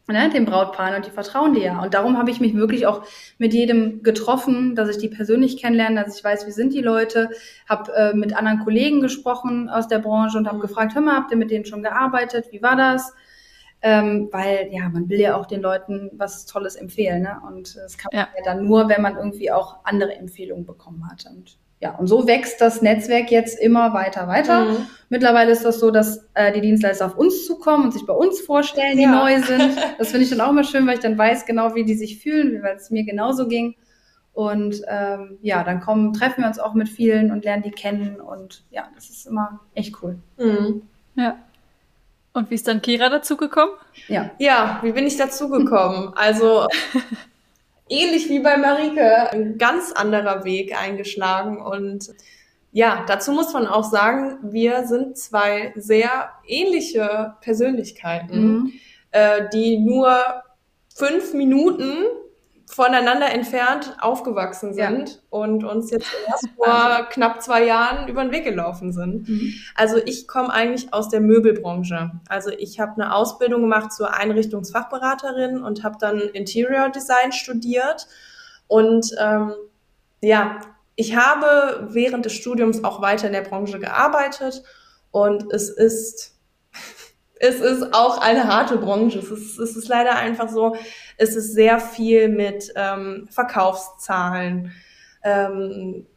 ne, dem Brautpaar und die vertrauen dir ja. Und darum habe ich mich wirklich auch mit jedem getroffen, dass ich die persönlich kennenlerne, dass ich weiß, wie sind die Leute, habe äh, mit anderen Kollegen gesprochen aus der Branche und habe mhm. gefragt, hör mal, habt ihr mit denen schon gearbeitet? Wie war das? Ähm, weil ja, man will ja auch den Leuten was Tolles empfehlen. Ne? Und das kann man ja. ja dann nur, wenn man irgendwie auch andere Empfehlungen bekommen hat. Und ja, und so wächst das Netzwerk jetzt immer weiter, weiter. Mhm. Mittlerweile ist das so, dass äh, die Dienstleister auf uns zukommen und sich bei uns vorstellen, die ja. neu sind. Das finde ich dann auch immer schön, weil ich dann weiß genau, wie die sich fühlen, weil es mir genauso ging. Und ähm, ja, dann kommen, treffen wir uns auch mit vielen und lernen die kennen. Und ja, das ist immer echt cool. Mhm. Ja. Und wie ist dann Kira dazugekommen? Ja. Ja, wie bin ich dazugekommen? Also ähnlich wie bei Marike, ein ganz anderer Weg eingeschlagen. Und ja, dazu muss man auch sagen, wir sind zwei sehr ähnliche Persönlichkeiten, mhm. äh, die nur fünf Minuten voneinander entfernt aufgewachsen sind ja. und uns jetzt erst vor knapp zwei Jahren über den Weg gelaufen sind. Mhm. Also ich komme eigentlich aus der Möbelbranche. Also ich habe eine Ausbildung gemacht zur Einrichtungsfachberaterin und habe dann Interior Design studiert. Und ähm, ja, ich habe während des Studiums auch weiter in der Branche gearbeitet und es ist es ist auch eine harte Branche. Es ist, es ist leider einfach so, es ist sehr viel mit ähm, Verkaufszahlen, ähm,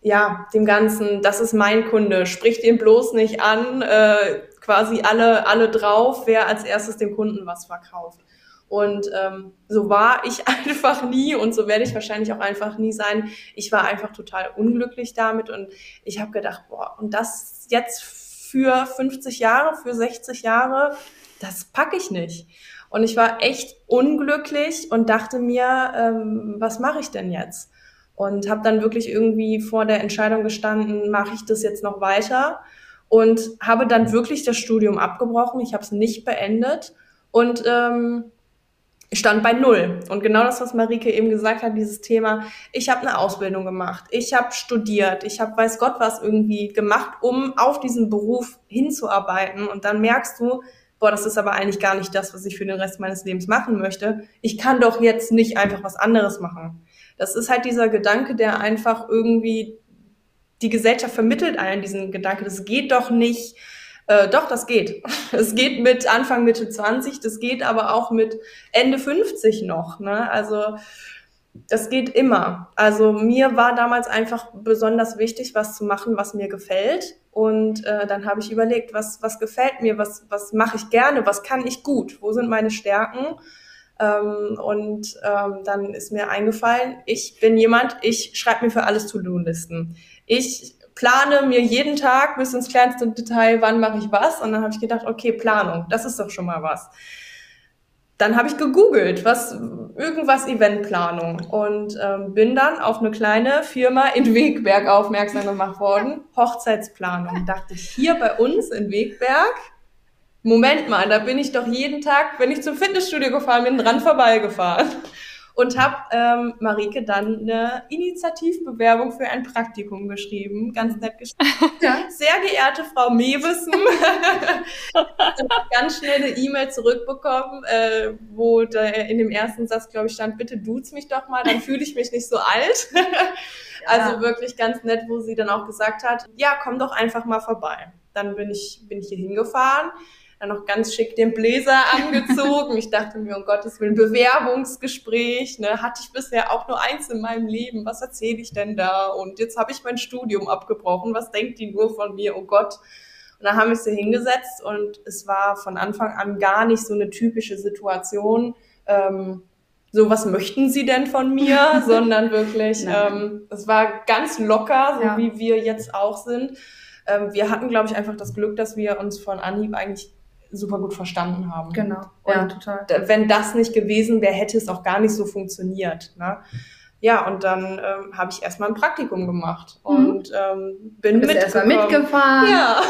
ja, dem Ganzen, das ist mein Kunde, sprich den bloß nicht an, äh, quasi alle, alle drauf, wer als erstes dem Kunden was verkauft. Und ähm, so war ich einfach nie und so werde ich wahrscheinlich auch einfach nie sein. Ich war einfach total unglücklich damit und ich habe gedacht, boah, und das jetzt für 50 Jahre, für 60 Jahre, das packe ich nicht. Und ich war echt unglücklich und dachte mir, ähm, was mache ich denn jetzt? Und habe dann wirklich irgendwie vor der Entscheidung gestanden, mache ich das jetzt noch weiter? Und habe dann wirklich das Studium abgebrochen. Ich habe es nicht beendet und ähm, stand bei null. Und genau das, was Marike eben gesagt hat, dieses Thema, ich habe eine Ausbildung gemacht, ich habe studiert, ich habe weiß Gott was irgendwie gemacht, um auf diesen Beruf hinzuarbeiten. Und dann merkst du, boah, das ist aber eigentlich gar nicht das, was ich für den Rest meines Lebens machen möchte. Ich kann doch jetzt nicht einfach was anderes machen. Das ist halt dieser Gedanke, der einfach irgendwie die Gesellschaft vermittelt einen diesen Gedanke. Das geht doch nicht äh, doch, das geht. Es geht mit Anfang, Mitte 20, das geht aber auch mit Ende 50 noch. Ne? Also das geht immer. Also mir war damals einfach besonders wichtig, was zu machen, was mir gefällt. Und äh, dann habe ich überlegt, was, was gefällt mir, was, was mache ich gerne, was kann ich gut, wo sind meine Stärken. Ähm, und ähm, dann ist mir eingefallen, ich bin jemand, ich schreibe mir für alles To-Do-Listen. Ich plane mir jeden Tag bis ins kleinste Detail, wann mache ich was. Und dann habe ich gedacht, okay, Planung, das ist doch schon mal was. Dann habe ich gegoogelt, was irgendwas Eventplanung und ähm, bin dann auf eine kleine Firma in Wegberg aufmerksam gemacht worden, Hochzeitsplanung. Dachte ich, hier bei uns in Wegberg, Moment mal, da bin ich doch jeden Tag, wenn ich zum Fitnessstudio gefahren bin, dran vorbeigefahren. Und habe ähm, Marike dann eine Initiativbewerbung für ein Praktikum geschrieben. Ganz nett geschrieben. Ja. Sehr geehrte Frau Mewissen, ganz schnell eine E-Mail zurückbekommen, äh, wo da in dem ersten Satz, glaube ich, stand, bitte duze mich doch mal, dann fühle ich mich nicht so alt. Also wirklich ganz nett, wo sie dann auch gesagt hat, ja, komm doch einfach mal vorbei. Dann bin ich, bin ich hier hingefahren dann noch ganz schick den Bläser angezogen. ich dachte mir, um Gottes Willen, Bewerbungsgespräch, ne, hatte ich bisher auch nur eins in meinem Leben. Was erzähle ich denn da? Und jetzt habe ich mein Studium abgebrochen. Was denkt die nur von mir? Oh Gott. Und dann haben wir sie hingesetzt und es war von Anfang an gar nicht so eine typische Situation. Ähm, so, was möchten Sie denn von mir? Sondern wirklich, ähm, es war ganz locker, so ja. wie wir jetzt auch sind. Ähm, wir hatten, glaube ich, einfach das Glück, dass wir uns von Anhieb eigentlich super gut verstanden haben. Genau, und ja, total. Wenn das nicht gewesen wäre, hätte es auch gar nicht so funktioniert. Ne? Ja, und dann ähm, habe ich erstmal ein Praktikum gemacht mhm. und ähm, bin Bist erstmal mitgefahren, ja.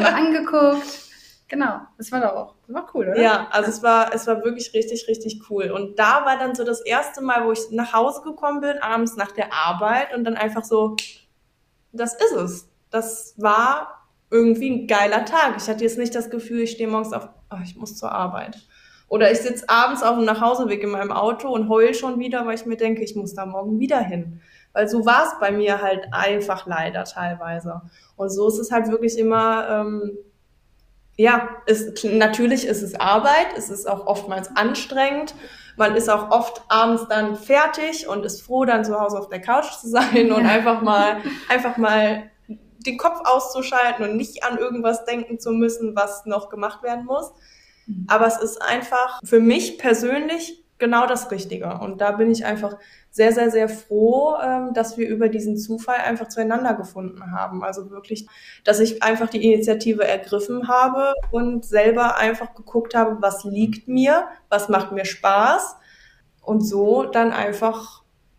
mal angeguckt. Genau, das war doch auch, das war cool, oder? Ja, also es war, es war wirklich richtig, richtig cool. Und da war dann so das erste Mal, wo ich nach Hause gekommen bin, abends nach der Arbeit und dann einfach so, das ist es. Das war irgendwie ein geiler Tag. Ich hatte jetzt nicht das Gefühl, ich stehe morgens auf, oh, ich muss zur Arbeit. Oder ich sitze abends auf dem Nachhauseweg in meinem Auto und heul schon wieder, weil ich mir denke, ich muss da morgen wieder hin. Weil so war es bei mir halt einfach leider teilweise. Und so ist es halt wirklich immer, ähm, ja, ist, natürlich ist es Arbeit, es ist auch oftmals anstrengend. Man ist auch oft abends dann fertig und ist froh, dann zu Hause auf der Couch zu sein und einfach mal, einfach mal den Kopf auszuschalten und nicht an irgendwas denken zu müssen, was noch gemacht werden muss. Mhm. Aber es ist einfach für mich persönlich genau das Richtige. Und da bin ich einfach sehr, sehr, sehr froh, ähm, dass wir über diesen Zufall einfach zueinander gefunden haben. Also wirklich, dass ich einfach die Initiative ergriffen habe und selber einfach geguckt habe, was liegt mir, was macht mir Spaß und so dann einfach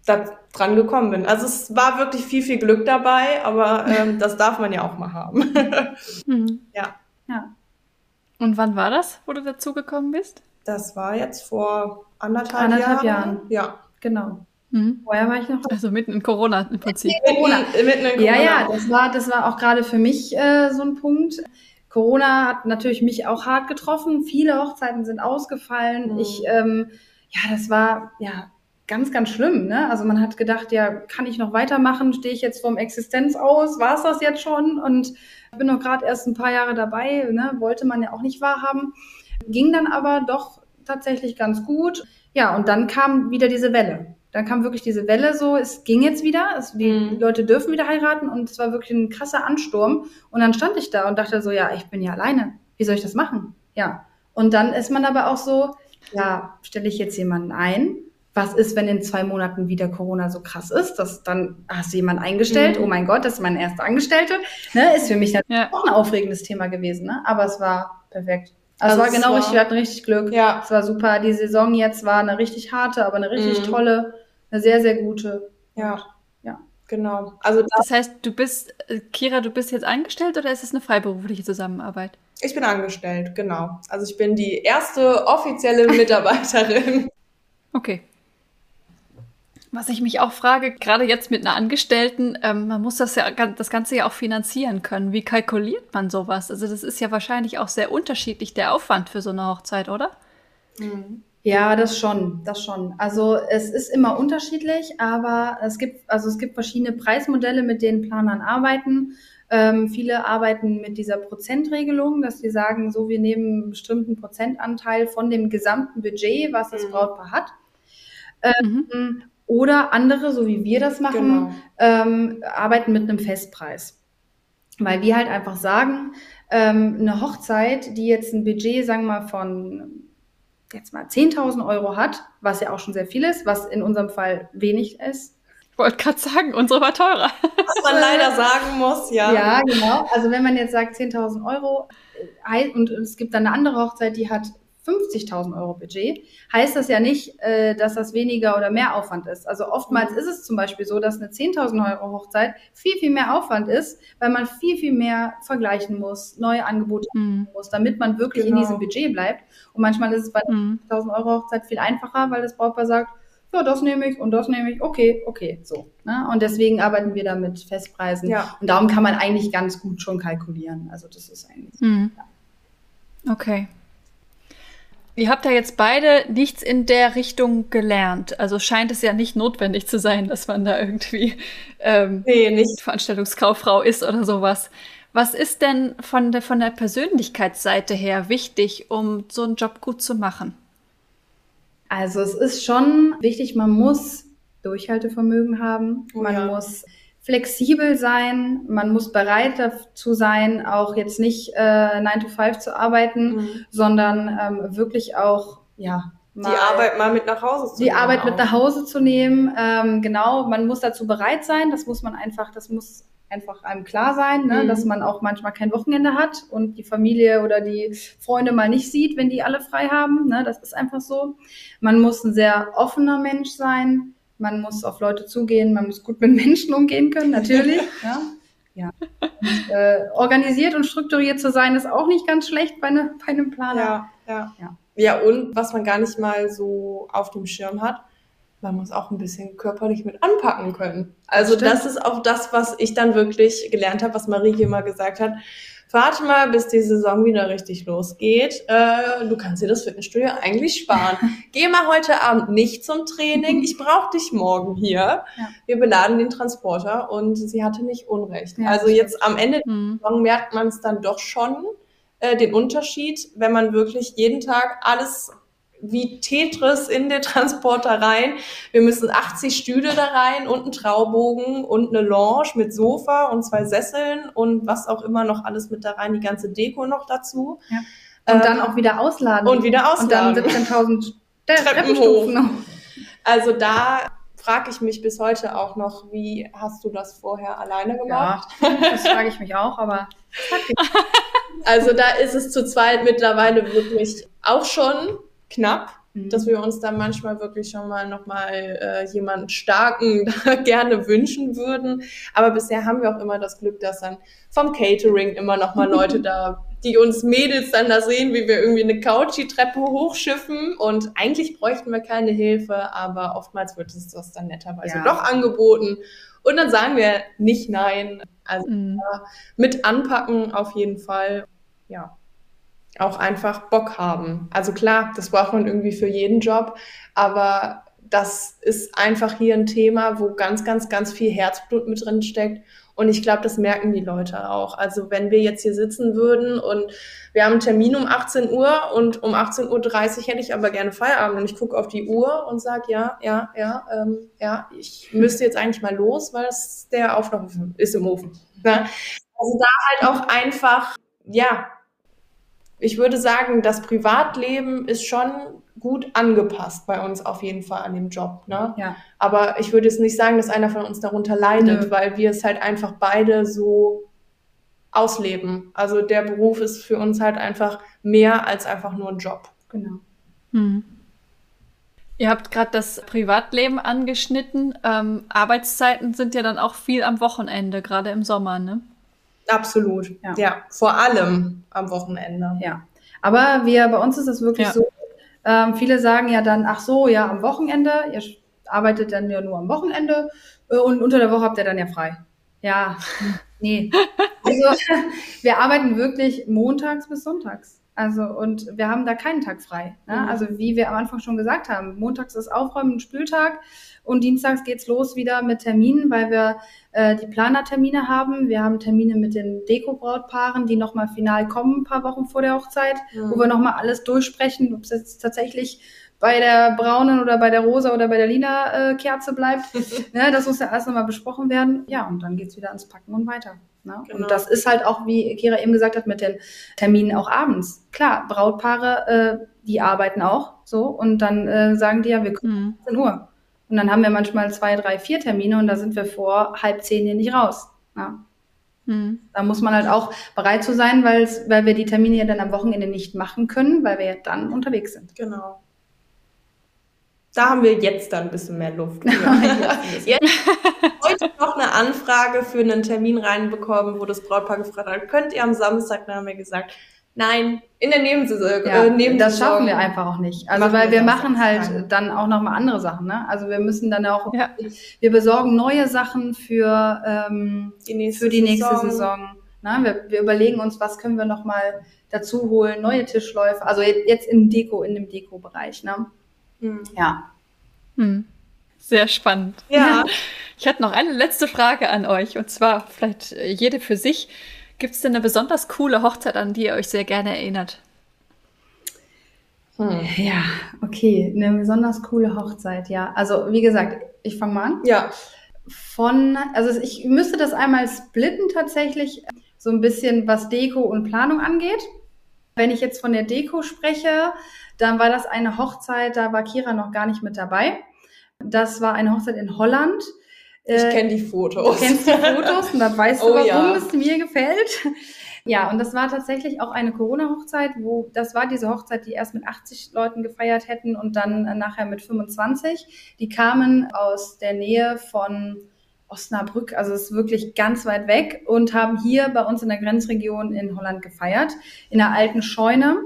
da dran gekommen bin. Also es war wirklich viel, viel Glück dabei, aber ähm, das darf man ja auch mal haben. mhm. Ja. Ja. Und wann war das, wo du dazu gekommen bist? Das war jetzt vor anderthalb, anderthalb Jahren. Jahren. Ja. Genau. Mhm. Vorher war ich noch. Also mitten in Corona im Prinzip. Corona. Mitten in Corona. Ja, ja, das war, das war auch gerade für mich äh, so ein Punkt. Corona hat natürlich mich auch hart getroffen. Viele Hochzeiten sind ausgefallen. Mhm. Ich, ähm, ja, das war, ja, ganz, ganz schlimm. Ne? Also man hat gedacht, ja, kann ich noch weitermachen? Stehe ich jetzt vom Existenz aus? War es das jetzt schon? Und ich bin noch gerade erst ein paar Jahre dabei, ne? wollte man ja auch nicht wahrhaben. Ging dann aber doch tatsächlich ganz gut. Ja, und dann kam wieder diese Welle. Dann kam wirklich diese Welle so, es ging jetzt wieder, es, die mhm. Leute dürfen wieder heiraten und es war wirklich ein krasser Ansturm. Und dann stand ich da und dachte so, ja, ich bin ja alleine. Wie soll ich das machen? Ja. Und dann ist man aber auch so, ja, stelle ich jetzt jemanden ein? Was ist, wenn in zwei Monaten wieder Corona so krass ist, dass dann hast du jemanden eingestellt, mhm. oh mein Gott, das ist meine erste Angestellte, ne, ist für mich natürlich ja. auch ein aufregendes Thema gewesen, ne? aber es war perfekt. Also, also es war genau war, richtig, wir hatten richtig Glück. Ja. Es war super. Die Saison jetzt war eine richtig harte, aber eine richtig mhm. tolle, eine sehr, sehr gute. Ja. Und, ja. Genau. Also das, das heißt, du bist, äh, Kira, du bist jetzt angestellt oder ist es eine freiberufliche Zusammenarbeit? Ich bin angestellt, genau. Also ich bin die erste offizielle Mitarbeiterin. Okay. Was ich mich auch frage, gerade jetzt mit einer Angestellten, ähm, man muss das ja das Ganze ja auch finanzieren können. Wie kalkuliert man sowas? Also das ist ja wahrscheinlich auch sehr unterschiedlich der Aufwand für so eine Hochzeit, oder? Mhm. Ja, das schon, das schon. Also es ist immer unterschiedlich, aber es gibt also es gibt verschiedene Preismodelle, mit denen Planern arbeiten. Ähm, viele arbeiten mit dieser Prozentregelung, dass sie sagen, so wir nehmen einen bestimmten Prozentanteil von dem gesamten Budget, was das mhm. Brautpaar hat. Ähm, mhm. Oder andere, so wie wir das machen, genau. ähm, arbeiten mit einem Festpreis. Weil wir halt einfach sagen, ähm, eine Hochzeit, die jetzt ein Budget, sagen wir mal, von jetzt mal 10.000 Euro hat, was ja auch schon sehr viel ist, was in unserem Fall wenig ist. Ich wollte gerade sagen, unsere war teurer. Was man leider sagen muss, ja. Ja, genau. Also wenn man jetzt sagt 10.000 Euro äh, und es gibt dann eine andere Hochzeit, die hat 50.000 Euro Budget, heißt das ja nicht, äh, dass das weniger oder mehr Aufwand ist. Also oftmals ist es zum Beispiel so, dass eine 10.000 Euro Hochzeit viel, viel mehr Aufwand ist, weil man viel, viel mehr vergleichen muss, neue Angebote mhm. muss, damit man wirklich genau. in diesem Budget bleibt. Und manchmal ist es bei mhm. 1.000 Euro Hochzeit viel einfacher, weil das Brautpaar sagt, ja, das nehme ich und das nehme ich, okay, okay, so. Ne? Und deswegen arbeiten wir da mit Festpreisen. Ja. Und darum kann man eigentlich ganz gut schon kalkulieren. Also das ist eigentlich. Mhm. Ja. Okay. Ihr habt ja jetzt beide nichts in der Richtung gelernt. Also scheint es ja nicht notwendig zu sein, dass man da irgendwie ähm, nee, nicht. Veranstaltungskauffrau ist oder sowas. Was ist denn von der, von der Persönlichkeitsseite her wichtig, um so einen Job gut zu machen? Also es ist schon wichtig, man muss Durchhaltevermögen haben, oh, man ja. muss flexibel sein, man muss bereit dazu sein, auch jetzt nicht äh, 9 to 5 zu arbeiten, mhm. sondern ähm, wirklich auch, ja, mal, die Arbeit mal mit nach Hause zu die nehmen. Die Arbeit auch. mit nach Hause zu nehmen, ähm, genau, man muss dazu bereit sein, das muss man einfach, das muss einfach einem klar sein, ne, mhm. dass man auch manchmal kein Wochenende hat und die Familie oder die Freunde mal nicht sieht, wenn die alle frei haben. Ne, das ist einfach so. Man muss ein sehr offener Mensch sein. Man muss auf Leute zugehen. Man muss gut mit Menschen umgehen können, natürlich. ja. Ja. Und, äh, organisiert und strukturiert zu sein, ist auch nicht ganz schlecht bei, ne, bei einem Planer. Ja, ja. ja. Ja, und was man gar nicht mal so auf dem Schirm hat, man muss auch ein bisschen körperlich mit anpacken können. Also Stimmt. das ist auch das, was ich dann wirklich gelernt habe, was Marie immer gesagt hat. Warte mal, bis die Saison wieder richtig losgeht. Äh, du kannst dir das Fitnessstudio eigentlich sparen. Geh mal heute Abend nicht zum Training. Ich brauche dich morgen hier. Ja. Wir beladen den Transporter und sie hatte nicht Unrecht. Ja, also jetzt am Ende der mhm. Saison merkt man es dann doch schon, äh, den Unterschied, wenn man wirklich jeden Tag alles wie Tetris in den Transporter rein. Wir müssen 80 Stühle da rein und einen Traubogen und eine Lounge mit Sofa und zwei Sesseln und was auch immer noch alles mit da rein, die ganze Deko noch dazu. Ja. Und ähm, dann auch wieder ausladen. Und wieder ausladen. Und dann 17.000 Treppen hoch. Also da frage ich mich bis heute auch noch, wie hast du das vorher alleine gemacht? Ja, das frage ich mich auch, aber also da ist es zu zweit mittlerweile wirklich auch schon knapp, mhm. dass wir uns dann manchmal wirklich schon mal nochmal äh, jemanden starken gerne wünschen würden. Aber bisher haben wir auch immer das Glück, dass dann vom Catering immer nochmal Leute da, die uns Mädels dann da sehen, wie wir irgendwie eine Couchy-Treppe hochschiffen. Und eigentlich bräuchten wir keine Hilfe, aber oftmals wird es das dann netterweise ja. doch angeboten. Und dann sagen wir nicht nein. Also mhm. mit anpacken auf jeden Fall. Ja auch einfach Bock haben. Also klar, das braucht man irgendwie für jeden Job, aber das ist einfach hier ein Thema, wo ganz, ganz, ganz viel Herzblut mit drin steckt. Und ich glaube, das merken die Leute auch. Also wenn wir jetzt hier sitzen würden und wir haben einen Termin um 18 Uhr und um 18.30 Uhr hätte ich aber gerne Feierabend und ich gucke auf die Uhr und sage, ja, ja, ja, ähm, ja, ich müsste jetzt eigentlich mal los, weil es der Auflauf ist im Ofen. Ne? Also da halt auch einfach, ja, ich würde sagen, das Privatleben ist schon gut angepasst bei uns auf jeden Fall an dem Job. Ne? Ja. Aber ich würde jetzt nicht sagen, dass einer von uns darunter leidet, Nö. weil wir es halt einfach beide so ausleben. Also der Beruf ist für uns halt einfach mehr als einfach nur ein Job. Genau. Hm. Ihr habt gerade das Privatleben angeschnitten. Ähm, Arbeitszeiten sind ja dann auch viel am Wochenende, gerade im Sommer, ne? Absolut. Ja. ja. vor allem am Wochenende. Ja. Aber wir, bei uns ist es wirklich ja. so, ähm, viele sagen ja dann, ach so, ja, am Wochenende, ihr arbeitet dann ja nur am Wochenende äh, und unter der Woche habt ihr dann ja frei. Ja, nee. Also wir arbeiten wirklich montags bis sonntags. Also, und wir haben da keinen Tag frei. Ne? Mhm. Also, wie wir am Anfang schon gesagt haben, montags ist Aufräumen und Spültag und dienstags geht's los wieder mit Terminen, weil wir äh, die Planertermine haben. Wir haben Termine mit den Deko-Brautpaaren, die nochmal final kommen, ein paar Wochen vor der Hochzeit, mhm. wo wir nochmal alles durchsprechen, ob es jetzt tatsächlich bei der braunen oder bei der rosa oder bei der lila äh, Kerze bleibt. ne, das muss ja erst nochmal besprochen werden. Ja, und dann geht's wieder ans Packen und weiter. Ne? Genau. Und das ist halt auch, wie Kira eben gesagt hat, mit den Terminen auch abends. Klar, Brautpaare, äh, die arbeiten auch so und dann äh, sagen die ja, wir kommen mhm. 18 Uhr. Und dann haben wir manchmal zwei, drei, vier Termine und da sind wir vor halb zehn hier nicht raus. Ja. Mhm. Da muss man halt auch bereit zu sein, weil wir die Termine ja dann am Wochenende nicht machen können, weil wir ja dann unterwegs sind. Genau. Da haben wir jetzt dann ein bisschen mehr Luft. jetzt heute noch eine Anfrage für einen Termin reinbekommen, wo das Brautpaar gefragt hat, könnt ihr am Samstag, da haben wir gesagt, Nein, in der Nebensaison. Ja, äh, Nebensaison das schaffen wir einfach auch nicht. Also weil wir machen halt sein. dann auch nochmal andere Sachen. Ne? Also wir müssen dann auch, ja. wir besorgen neue Sachen für, ähm, die für die nächste Saison. Saison ne? wir, wir überlegen uns, was können wir nochmal dazu holen, neue Tischläufe. Also jetzt in Deko, in dem Deko-Bereich. Ne? Hm. Ja. Hm. Sehr spannend. Ja. Ich hatte noch eine letzte Frage an euch und zwar vielleicht äh, jede für sich. Gibt es denn eine besonders coole Hochzeit, an die ihr euch sehr gerne erinnert? Hm. Ja, okay, eine besonders coole Hochzeit, ja. Also wie gesagt, ich fange mal an. Ja. Von, also ich müsste das einmal splitten tatsächlich, so ein bisschen was Deko und Planung angeht. Wenn ich jetzt von der Deko spreche, dann war das eine Hochzeit, da war Kira noch gar nicht mit dabei. Das war eine Hochzeit in Holland. Ich äh, kenne die Fotos. Du kennst die Fotos und da weißt du, oh, warum ja. es mir gefällt. Ja, und das war tatsächlich auch eine Corona-Hochzeit, wo das war diese Hochzeit, die erst mit 80 Leuten gefeiert hätten und dann äh, nachher mit 25. Die kamen aus der Nähe von Osnabrück, also es ist wirklich ganz weit weg und haben hier bei uns in der Grenzregion in Holland gefeiert, in einer alten Scheune.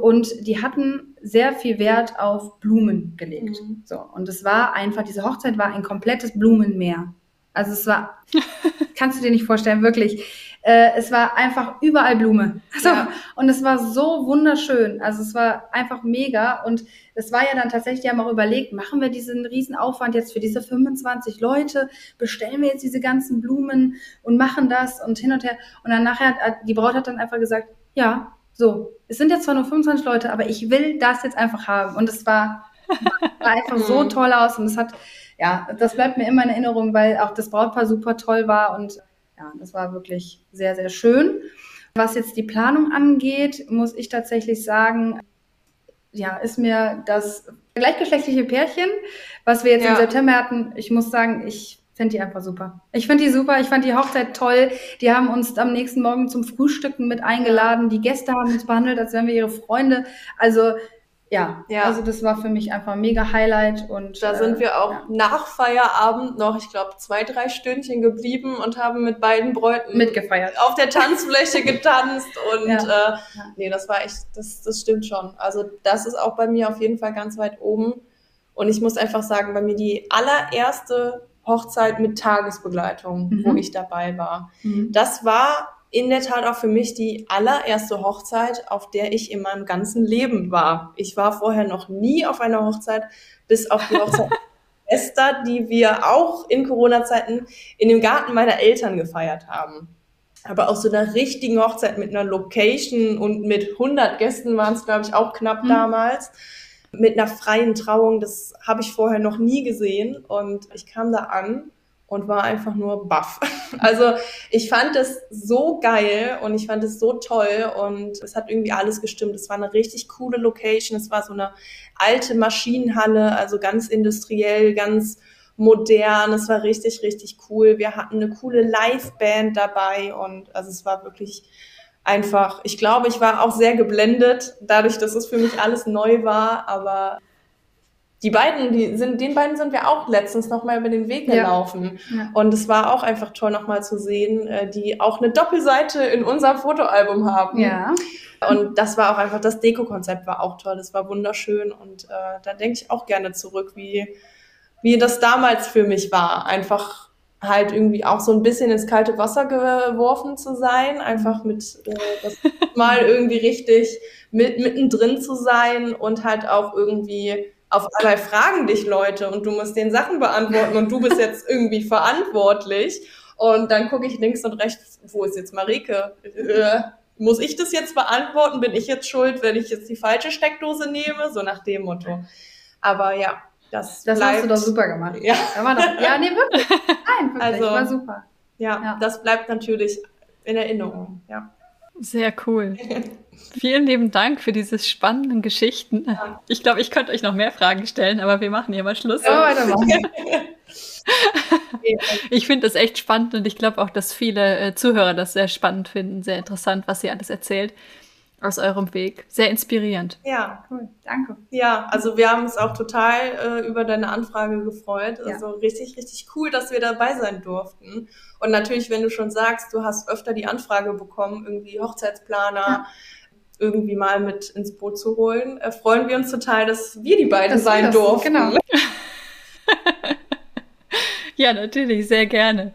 Und die hatten sehr viel Wert auf Blumen gelegt. Mhm. So. Und es war einfach, diese Hochzeit war ein komplettes Blumenmeer. Also es war, kannst du dir nicht vorstellen, wirklich. Äh, es war einfach überall Blume. Also, ja. Und es war so wunderschön. Also es war einfach mega. Und es war ja dann tatsächlich, die haben auch überlegt, machen wir diesen Riesenaufwand jetzt für diese 25 Leute, bestellen wir jetzt diese ganzen Blumen und machen das und hin und her. Und dann nachher, die Braut hat dann einfach gesagt, ja, so, es sind jetzt zwar nur 25 Leute, aber ich will das jetzt einfach haben. Und es war, war einfach so mhm. toll aus und es hat, ja, das bleibt mir immer in Erinnerung, weil auch das Brautpaar super toll war und ja, das war wirklich sehr, sehr schön. Was jetzt die Planung angeht, muss ich tatsächlich sagen, ja, ist mir das gleichgeschlechtliche Pärchen, was wir jetzt ja. im September hatten, ich muss sagen, ich finde die einfach super. Ich finde die super. Ich fand die Hochzeit toll. Die haben uns am nächsten Morgen zum Frühstücken mit eingeladen. Die Gäste haben uns behandelt, als wären wir ihre Freunde. Also ja, ja. also das war für mich einfach ein mega Highlight. Und da äh, sind wir auch ja. nach Feierabend noch, ich glaube, zwei, drei Stündchen geblieben und haben mit beiden Bräuten mitgefeiert. Auf der Tanzfläche getanzt und ja. Äh, nee, das war echt, das, das stimmt schon. Also das ist auch bei mir auf jeden Fall ganz weit oben. Und ich muss einfach sagen, bei mir die allererste Hochzeit mit Tagesbegleitung, mhm. wo ich dabei war. Mhm. Das war in der Tat auch für mich die allererste Hochzeit, auf der ich in meinem ganzen Leben war. Ich war vorher noch nie auf einer Hochzeit, bis auf die Hochzeit Esther, die wir auch in Corona-Zeiten in dem Garten meiner Eltern gefeiert haben. Aber auch so einer richtigen Hochzeit mit einer Location und mit 100 Gästen waren es, glaube ich, auch knapp mhm. damals mit einer freien Trauung. Das habe ich vorher noch nie gesehen. Und ich kam da an und war einfach nur baff. Also ich fand es so geil und ich fand es so toll und es hat irgendwie alles gestimmt. Es war eine richtig coole Location. Es war so eine alte Maschinenhalle, also ganz industriell, ganz modern. Es war richtig, richtig cool. Wir hatten eine coole Liveband dabei und also es war wirklich einfach, ich glaube, ich war auch sehr geblendet, dadurch, dass es für mich alles neu war, aber die beiden, die sind, den beiden sind wir auch letztens nochmal über den Weg gelaufen. Ja. Ja. Und es war auch einfach toll nochmal zu sehen, äh, die auch eine Doppelseite in unserem Fotoalbum haben. Ja. Und das war auch einfach, das Deko-Konzept war auch toll, das war wunderschön und äh, da denke ich auch gerne zurück, wie, wie das damals für mich war. Einfach halt irgendwie auch so ein bisschen ins kalte Wasser geworfen zu sein, einfach mit äh, das mal irgendwie richtig mit, mittendrin zu sein und halt auch irgendwie auf einmal fragen dich Leute und du musst den Sachen beantworten und du bist jetzt irgendwie verantwortlich und dann gucke ich links und rechts, wo ist jetzt Marike? Äh, muss ich das jetzt beantworten? Bin ich jetzt schuld, wenn ich jetzt die falsche Steckdose nehme? So nach dem Motto. Aber ja, das, das bleibt, hast du doch super gemacht. Ja, war doch, ja nee, wirklich. Nein, wirklich, also, war super. Ja, ja, das bleibt natürlich in Erinnerung. Ja. Sehr cool. Vielen lieben Dank für diese spannenden Geschichten. Ich glaube, ich könnte euch noch mehr Fragen stellen, aber wir machen hier mal Schluss. Ja, weitermachen. ich finde das echt spannend und ich glaube auch, dass viele äh, Zuhörer das sehr spannend finden, sehr interessant, was ihr alles erzählt aus eurem Weg. Sehr inspirierend. Ja, cool. Danke. Ja, also wir haben uns auch total äh, über deine Anfrage gefreut. Also ja. richtig, richtig cool, dass wir dabei sein durften. Und natürlich, wenn du schon sagst, du hast öfter die Anfrage bekommen, irgendwie Hochzeitsplaner. Ja irgendwie mal mit ins Boot zu holen, äh, freuen wir uns total, dass wir die beiden das sein durften. Genau. ja, natürlich, sehr gerne.